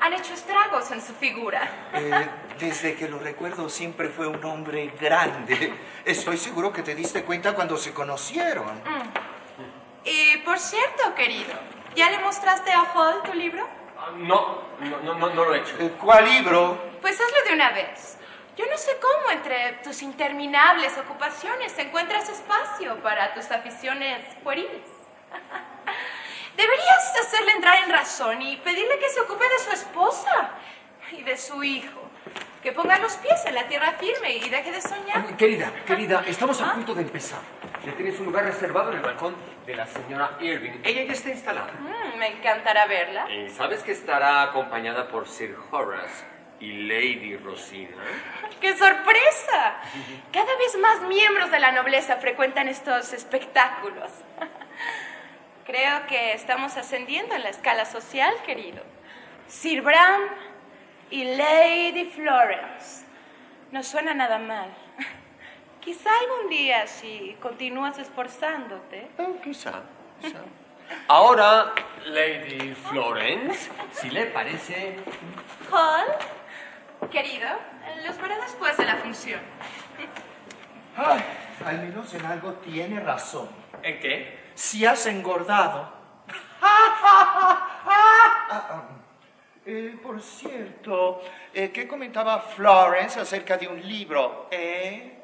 han hecho estragos en su figura. Eh, desde que lo recuerdo siempre fue un hombre grande. Estoy seguro que te diste cuenta cuando se conocieron. Y por cierto, querido, ¿ya le mostraste a Hall tu libro? No, no, no, no, no lo he hecho. Eh, ¿Cuál libro? Pues hazlo de una vez. Yo no sé cómo entre tus interminables ocupaciones encuentras espacio para tus aficiones pueriles. Deberías hacerle entrar en razón y pedirle que se ocupe de su esposa y de su hijo. Que ponga los pies en la tierra firme y deje de soñar. Querida, querida, estamos a ¿Ah? punto de empezar. Ya tienes un lugar reservado en el balcón de la señora Irving. Ella ya está instalada. Mm, me encantará verla. Y sabes que estará acompañada por Sir Horace y Lady Rosina. ¡Qué sorpresa! Cada vez más miembros de la nobleza frecuentan estos espectáculos. Creo que estamos ascendiendo en la escala social, querido. Sir Bram y Lady Florence. No suena nada mal. Quizá algún día, si continúas esforzándote. Eh, quizá, quizá. Ahora, Lady Florence, si le parece... Hall, querido, los veré después de la función. Ay, al menos en algo tiene razón. ¿En qué? Si has engordado. Eh, por cierto, eh, ¿qué comentaba Florence acerca de un libro? ¿Eh?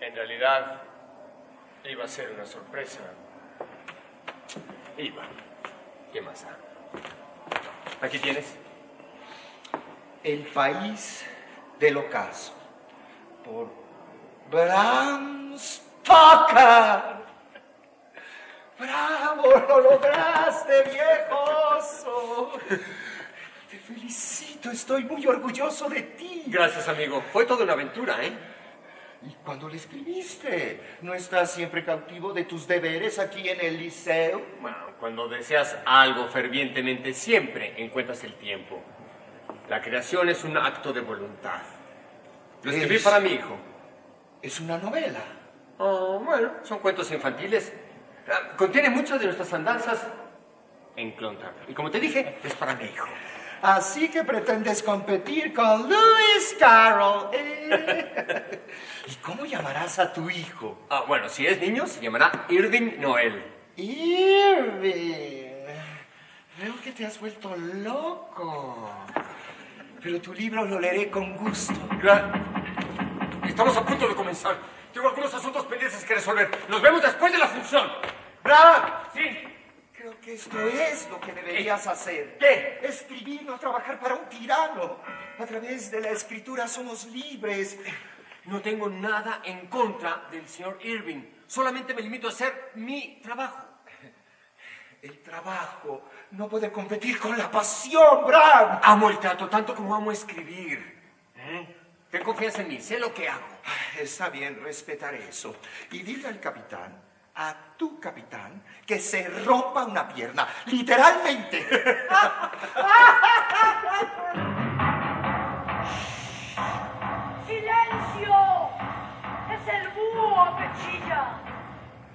En realidad, iba a ser una sorpresa. Iba. ¿Qué más? Aquí tienes. El país del ocaso. Por Bram Stoker. ¡Bravo! ¡Lo lograste, viejoso! Te felicito, estoy muy orgulloso de ti. Gracias, amigo. Fue toda una aventura, ¿eh? ¿Y cuándo le escribiste? ¿No estás siempre cautivo de tus deberes aquí en el liceo? Bueno, cuando deseas algo fervientemente, siempre encuentras el tiempo. La creación es un acto de voluntad. Lo escribí Es- para mi hijo. Es una novela. Oh, bueno, son cuentos infantiles. Contiene muchas de nuestras andanzas en Clontarf. Y como te dije, es para mi hijo. Así que pretendes competir con Lewis Carroll. ¿eh? ¿Y cómo llamarás a tu hijo? Ah, bueno, si es niño, se llamará Irving Noel. Irving. Veo que te has vuelto loco. Pero tu libro lo leeré con gusto. Estamos a punto de comenzar. Tengo algunos asuntos pendientes que resolver. Nos vemos después de la función. ¡Bram! Sí. Creo que esto es lo que deberías hacer. ¿Qué? Escribir, no trabajar para un tirano. A través de la escritura somos libres. No tengo nada en contra del señor Irving. Solamente me limito a hacer mi trabajo. El trabajo no puede competir con la pasión, Bram. Amo el teatro tanto como amo escribir. ¿Eh? Ten confianza en mí, sé lo que hago. Está bien, respetaré eso. Y dile al capitán, a tu capitán, que se rompa una pierna, literalmente. ¡Silencio! Es el búho que chilla,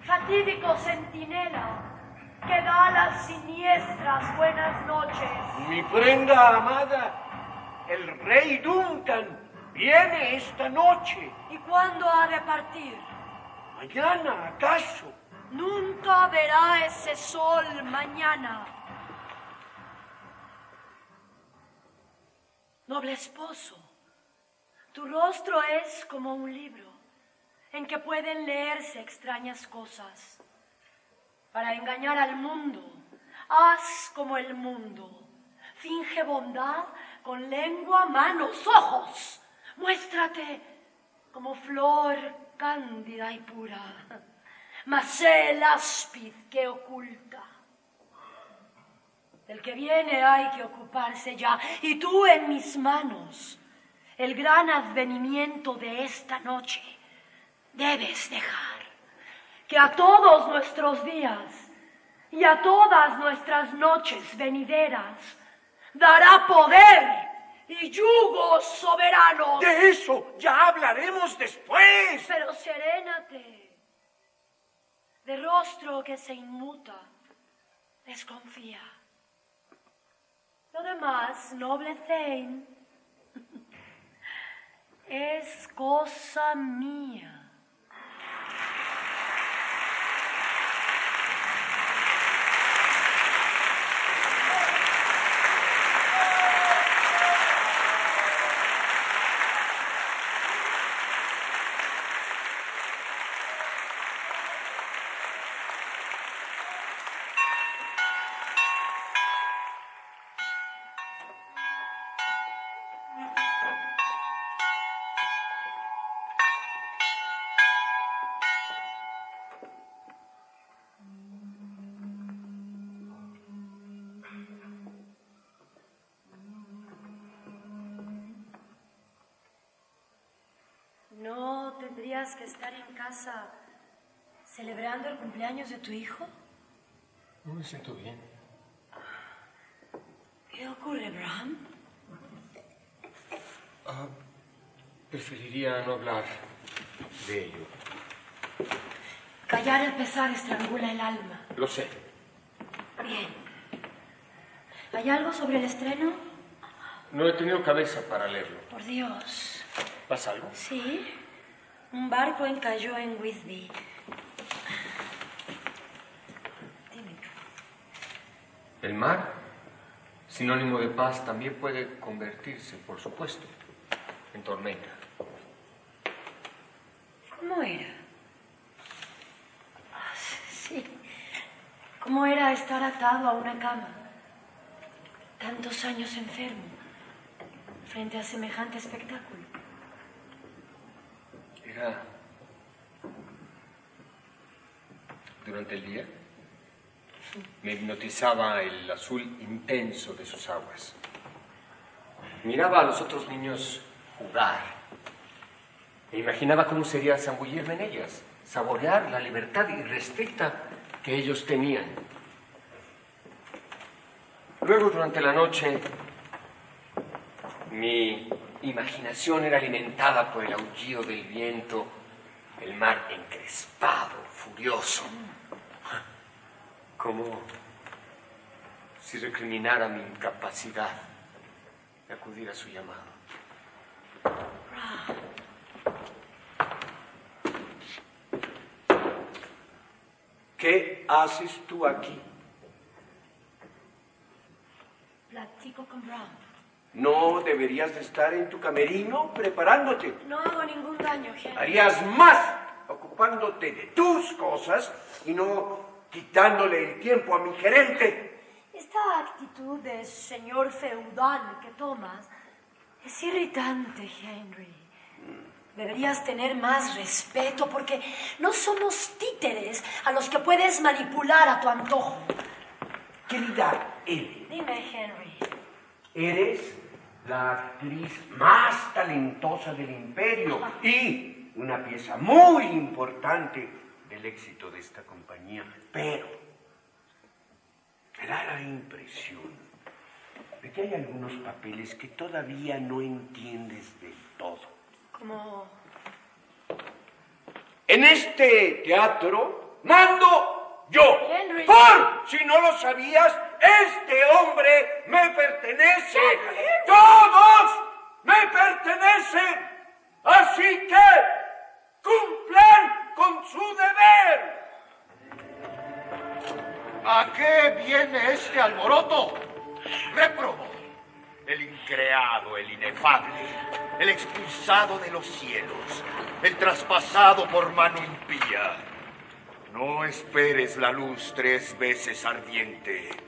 fatídico centinela, que da las siniestras buenas noches. Mi prenda amada, el rey Duncan, viene esta noche. ¿Y cuándo ha de partir? Mañana, acaso. Nunca verá ese sol mañana. Noble esposo, tu rostro es como un libro en que pueden leerse extrañas cosas. Para engañar al mundo, haz como el mundo. Finge bondad con lengua, manos, ojos. Muéstrate como flor cándida y pura, mas sé el áspid que oculta. Del que viene hay que ocuparse ya, y tú en mis manos, el gran advenimiento de esta noche, debes dejar que a todos nuestros días y a todas nuestras noches venideras dará poder y yugos soberanos. De eso ya hablaremos después. Pero serénate, de rostro que se inmuta, desconfía. Lo demás, noble Thane, es cosa mía. Tendrías que estar en casa celebrando el cumpleaños de tu hijo? No me siento bien. ¿Qué ocurre, Bram? Ah, preferiría no hablar de ello. Callar el pesar estrangula el alma. Lo sé. Bien. ¿Hay algo sobre el estreno? No he tenido cabeza para leerlo. Por Dios. ¿Pasa algo? Sí. Un barco encalló en Whitby. Dime. El mar, sinónimo de paz, también puede convertirse, por supuesto, en tormenta. ¿Cómo era? Ah, Sí. ¿Cómo era estar atado a una cama? Tantos años enfermo, frente a semejante espectáculo. Durante el día. Me hipnotizaba el azul intenso de sus aguas. Miraba a los otros niños jugar. Me imaginaba cómo sería zambullirme en ellas, saborear la libertad irrestricta que ellos tenían. Luego, durante la noche, mi imaginación era alimentada por el aullido del viento, el mar encrespado, furioso, como si recriminara mi incapacidad de acudir a su llamado. ¿Qué haces tú aquí? Platico con Brown. ¿No deberías de estar en tu camerino preparándote? No hago ningún daño, Henry. Harías más ocupándote de tus cosas y no quitándole el tiempo a mi gerente. Esta actitud de señor feudal que tomas es irritante, Henry. Deberías tener más respeto porque no somos títeres a los que puedes manipular a tu antojo. Querida Ellen, Dime, Henry. eres la actriz más talentosa del imperio y una pieza muy importante del éxito de esta compañía. Pero da la impresión de que hay algunos papeles que todavía no entiendes del todo. Como... En este teatro mando yo. Henry. Por si no lo sabías, este hombre me pertenece. Todos me pertenecen. Así que cumplan con su deber. ¿A qué viene este alboroto? Réprobo, el increado, el inefable, el expulsado de los cielos, el traspasado por mano impía. No esperes la luz tres veces ardiente.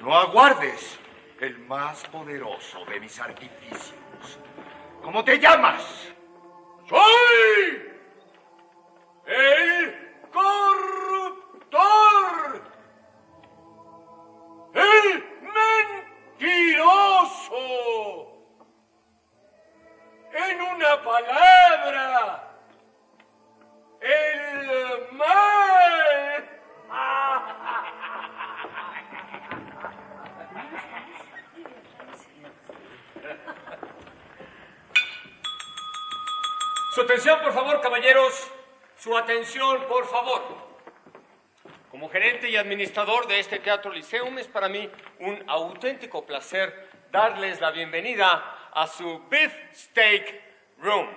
No aguardes el más poderoso de mis artificios. ¿Cómo te llamas? Soy el corruptor. El mentiroso. En una palabra, el mal. Su atención, por favor, caballeros. Su atención, por favor. Como gerente y administrador de este Teatro Liceum, es para mí un auténtico placer darles la bienvenida a su Beef Steak Room.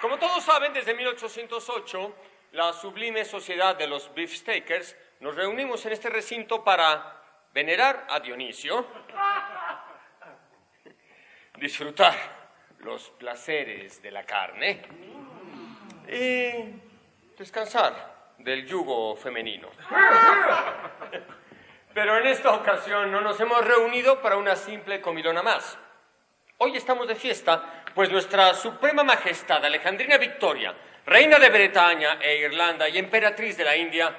Como todos saben, desde 1808, la sublime sociedad de los beefsteakers nos reunimos en este recinto para venerar a Dionisio, disfrutar los placeres de la carne y descansar del yugo femenino. Pero en esta ocasión no nos hemos reunido para una simple comilona más. Hoy estamos de fiesta, pues nuestra Suprema Majestad Alejandrina Victoria, reina de Bretaña e Irlanda y emperatriz de la India,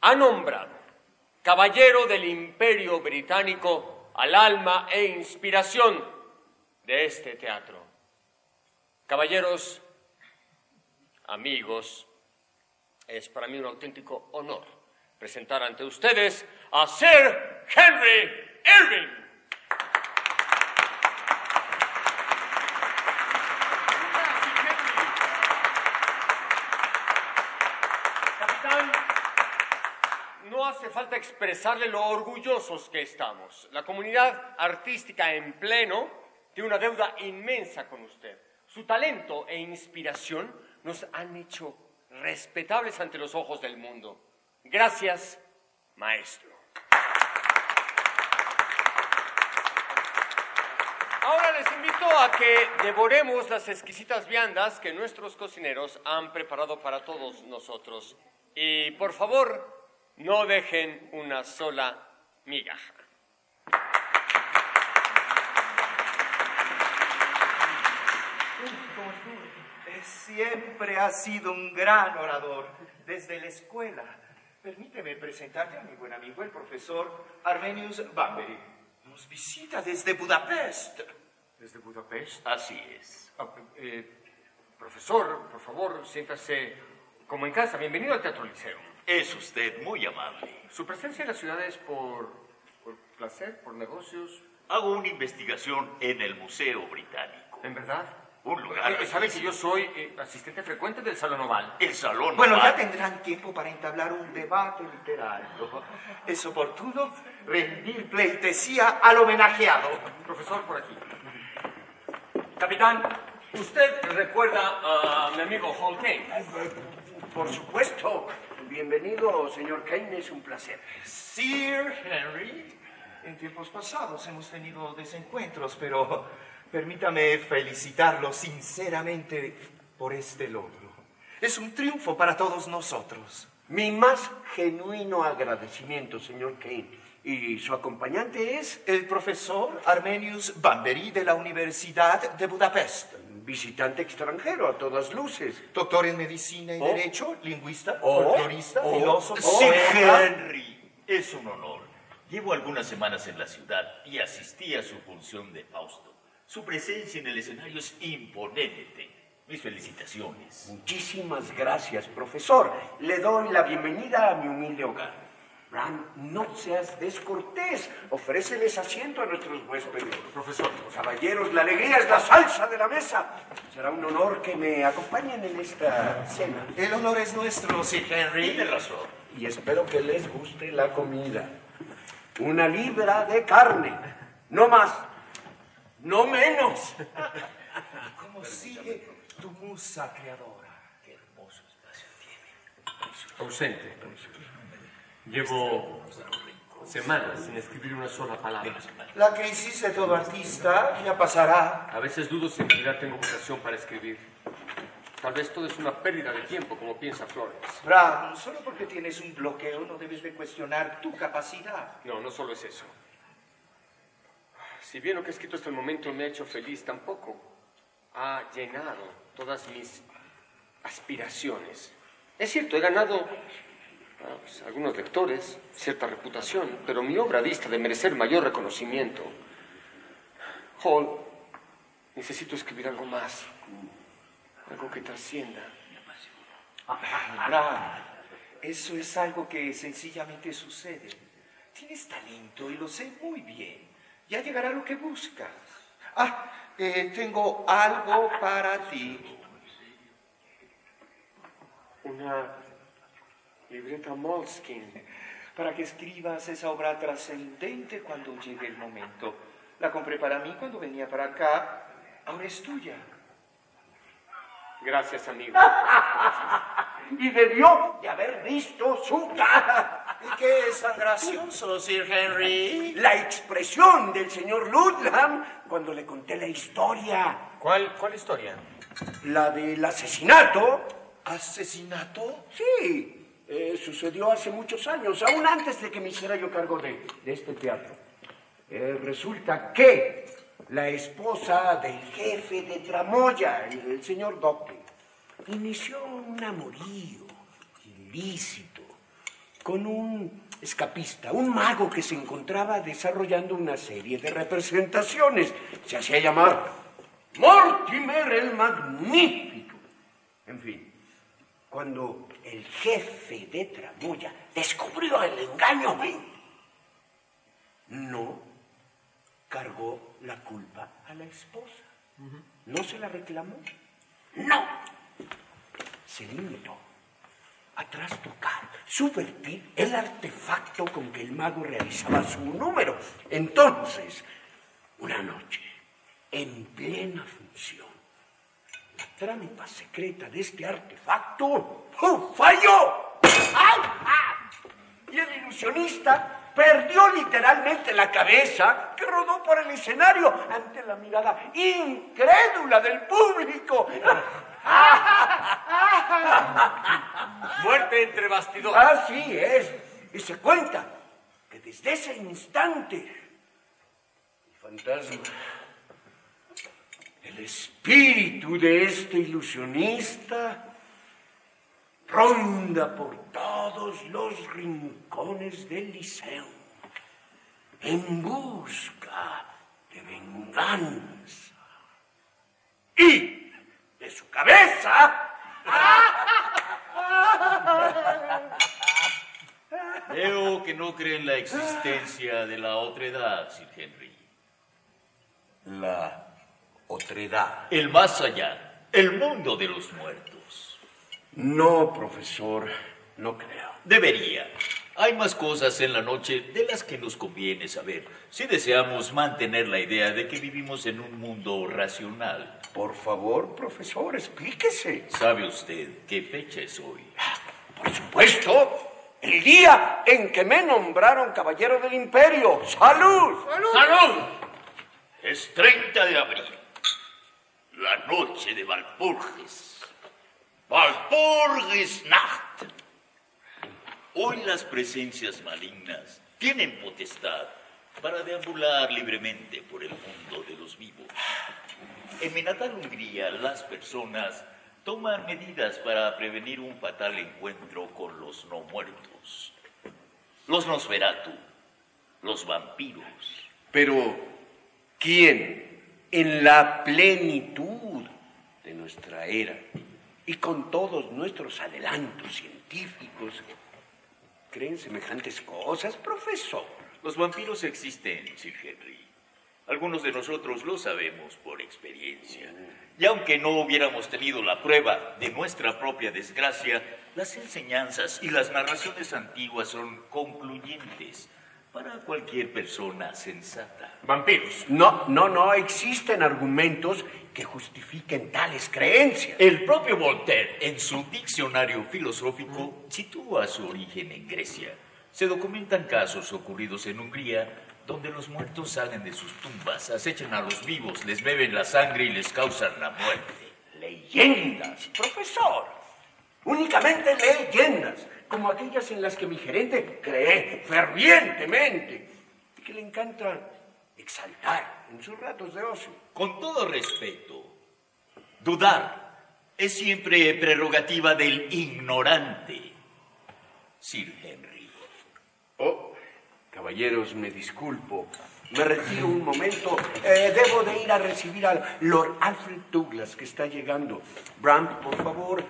ha nombrado caballero del Imperio Británico al alma e inspiración de este teatro. Caballeros, amigos, es para mí un auténtico honor presentar ante ustedes a Sir Henry Irving. No hace falta expresarle lo orgullosos que estamos. La comunidad artística en pleno tiene una deuda inmensa con usted. Su talento e inspiración nos han hecho respetables ante los ojos del mundo. Gracias, maestro. Ahora les invito a que devoremos las exquisitas viandas que nuestros cocineros han preparado para todos nosotros. Y por favor, no dejen una sola migaja. Siempre has sido un gran orador, desde la escuela. Permíteme presentarte a mi buen amigo, el profesor Armenius Bambery. Nos visita desde Budapest. ¿Desde Budapest? Así es. Ah, eh, profesor, por favor, siéntase como en casa. Bienvenido al Teatro Liceo. Es usted muy amable. ¿Su presencia en la ciudad es por, por placer, por negocios? Hago una investigación en el Museo Británico. ¿En verdad? Un lugar. Eh, ¿Sabe que yo soy eh, asistente frecuente del Salón Oval? El salón. Bueno, oval. ya tendrán tiempo para entablar un debate literario. Es oportuno rendir pleitesía al homenajeado. Profesor, por aquí. Capitán, ¿usted recuerda a mi amigo Hall Kane? Por supuesto. Bienvenido, señor Kane, es un placer. Sir Henry, en tiempos pasados hemos tenido desencuentros, pero permítame felicitarlo sinceramente por este logro. Es un triunfo para todos nosotros. Mi más genuino agradecimiento, señor Kane. ¿Y su acompañante es? El profesor Armenius Bamberi de la Universidad de Budapest. Visitante extranjero, a todas luces. Doctor en medicina y Oh. derecho, lingüista, Oh. folclorista, Oh. filósofo. Poeta. Henry, es un honor. Llevo algunas semanas en la ciudad y asistí a su función de Fausto. Su presencia en el escenario es imponente. Mis felicitaciones. Muchísimas gracias, profesor. Le doy la bienvenida a mi humilde hogar. No seas descortés. Ofréceles asiento a nuestros huéspedes. Profesor, Caballeros, la alegría es la salsa de la mesa. Será un honor que me acompañen en esta cena. El honor es nuestro, Sir Henry. Tiene razón. Y espero que les guste la comida. Una libra de carne. No más. No menos. ¿Cómo sigue tu musa creadora? Qué hermoso espacio tiene. ausente. Llevo semanas sin escribir una sola palabra. La crisis de todo artista ya pasará. A veces dudo si en realidad tengo vocación para escribir. Tal vez todo es una pérdida de tiempo, como piensa Flores. Bram, solo porque tienes un bloqueo no debes de cuestionar tu capacidad. No, no solo es eso. Si bien lo que he escrito hasta el momento me ha hecho feliz, tampoco ha llenado todas mis aspiraciones. Es cierto, he ganado ah, pues, algunos lectores, cierta reputación, pero mi obra dista de merecer mayor reconocimiento. Hall, necesito escribir algo más, algo que trascienda. Bram, eso es algo que sencillamente sucede. Tienes talento y lo sé muy bien. Ya llegará lo que buscas. Ah, eh, tengo algo para ti. Una libreta Moleskine. Para que escribas esa obra trascendente cuando llegue el momento. La compré para mí cuando venía para acá. Ahora es tuya. Gracias, amigo. Y debió de haber visto su cara. ¿Y qué es tan gracioso, Sir Henry? La expresión del señor Ludlam cuando le conté la historia. ¿Cuál, cuál historia? La del asesinato. ¿Asesinato? Sí, eh, sucedió hace muchos años, aún antes de que me hiciera yo cargo de, este teatro. Eh, resulta que la esposa del jefe de Tramoya, el, el señor Doctor, inició un amorío ilícito con un escapista, un mago que se encontraba desarrollando una serie de representaciones. Se hacía llamar Mortimer el Magnífico. En fin, cuando el jefe de Tramoya descubrió el engaño, no cargó la culpa a la esposa. No se la reclamó. No. Se limitó a trastocar, subvertir el artefacto con que el mago realizaba su número. Entonces, una noche, en plena función, trampa secreta de este artefacto ¡oh, falló. ¡Ay! ¡Ah! Y el ilusionista perdió literalmente la cabeza que rodó por el escenario ante la mirada incrédula del público. Muerte entre bastidores. Así es. Y se cuenta que desde ese instante el fantasma, el espíritu de este ilusionista, ronda por todos los rincones del liceo en busca de venganza. Y de su cabeza Veo que no cree en la existencia de la otra edad, Sir Henry. la otredad. El más allá, el mundo de los muertos. No, profesor, no creo. Debería. Hay más cosas en la noche de las que nos conviene saber si deseamos mantener la idea de que vivimos en un mundo racional. Por favor, profesor, explíquese. ¿Sabe usted qué fecha es hoy? Por supuesto, el día en que me nombraron caballero del imperio. ¡Salud! ¡Salud! Es 30 de abril, la noche de Valpurgis. Valpurgis Nacht. Hoy las presencias malignas tienen potestad para deambular libremente por el mundo de los vivos. En mi natal Hungría, las personas toman medidas para prevenir un fatal encuentro con los no muertos. Los Nosferatu, los vampiros. Pero, ¿quién en la plenitud de nuestra era y con todos nuestros adelantos científicos creen semejantes cosas, profesor? Los vampiros existen, Sir Henry. Algunos de nosotros lo sabemos por experiencia. Y aunque no hubiéramos tenido la prueba de nuestra propia desgracia, las enseñanzas y las narraciones antiguas son concluyentes para cualquier persona sensata. Vampiros. No, no, no existen argumentos que justifiquen tales creencias. El propio Voltaire, en su diccionario filosófico, sitúa su origen en Grecia. Se documentan casos ocurridos en Hungría donde los muertos salen de sus tumbas, acechan a los vivos, les beben la sangre y les causan la muerte. Leyendas, profesor. Únicamente leyendas, como aquellas en las que mi gerente cree fervientemente y que le encanta exaltar en sus ratos de ocio. Con todo respeto, dudar es siempre prerrogativa del ignorante, Sir Henry. Oh, caballeros, me disculpo. Me retiro un momento. Eh, debo de ir a recibir al Lord Alfred Douglas que está llegando. Bram, por favor,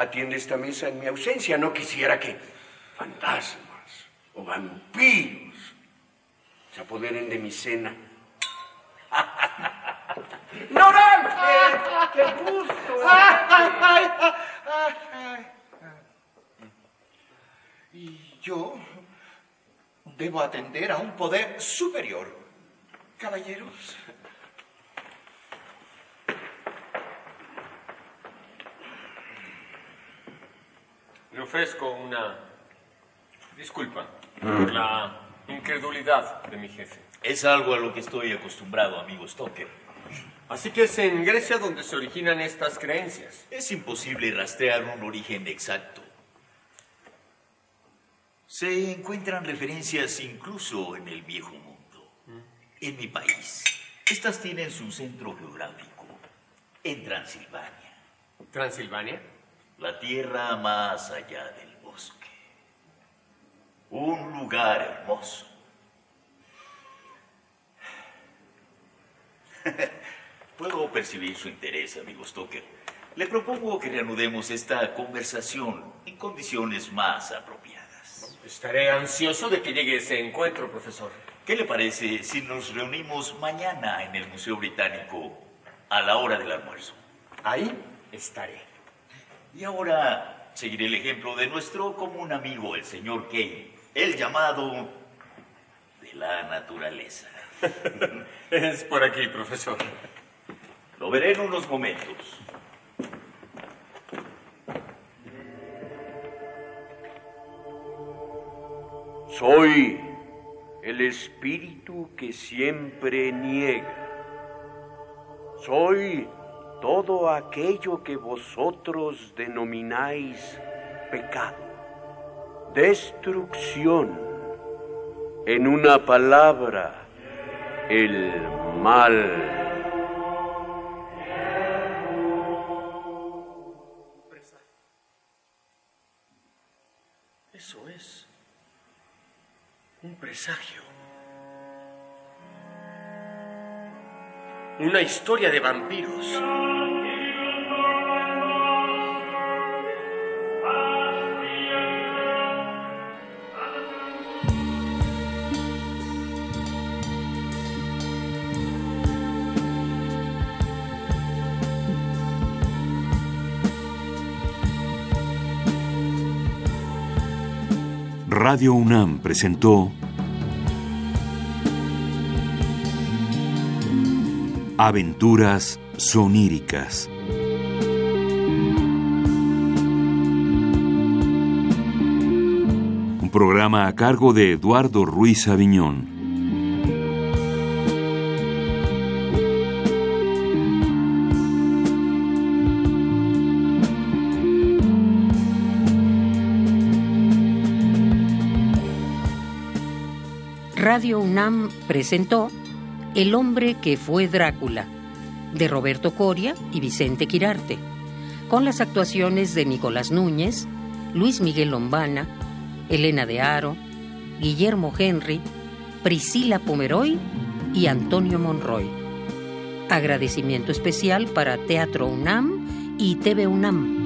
atiende esta mesa en mi ausencia. No quisiera que fantasmas o vampiros se apoderen de mi cena. ¡Ignorante! ¡Qué gusto! Y yo debo atender a un poder superior. Caballeros. Le ofrezco una disculpa por la incredulidad de mi jefe. Es algo a lo que estoy acostumbrado, amigo Stoker. Así que es en Grecia donde se originan estas creencias. Es imposible rastrear un origen exacto. Se encuentran referencias incluso en el viejo mundo. En mi país, estas tienen su centro geográfico, en Transilvania. ¿Transilvania? La tierra más allá del bosque. Un lugar hermoso. Puedo percibir su interés, amigo Stoker. Le propongo que reanudemos esta conversación en condiciones más apropiadas. Estaré ansioso de que llegue ese encuentro, profesor. ¿Qué le parece si nos reunimos mañana en el Museo Británico a la hora del almuerzo? Ahí estaré. Y ahora seguiré el ejemplo de nuestro común amigo, el señor Kane, el llamado de la naturaleza. es por aquí, profesor. Lo veré en unos momentos. Soy el espíritu que siempre niega. Soy todo aquello que vosotros denomináis pecado, destrucción, en una palabra, el mal. una historia de vampiros. Radio UNAM presentó Aventuras soníricas. Un programa a cargo de Eduardo Ruiz Aviñón. Radio UNAM presentó El hombre que fue Drácula, de Roberto Coria y Vicente Quirarte, con las actuaciones de Nicolás Núñez, Luis Miguel Lombana, Elena de Aro, Guillermo Henry, Priscila Pomeroy y Antonio Monroy. Agradecimiento especial para Teatro UNAM y TV UNAM.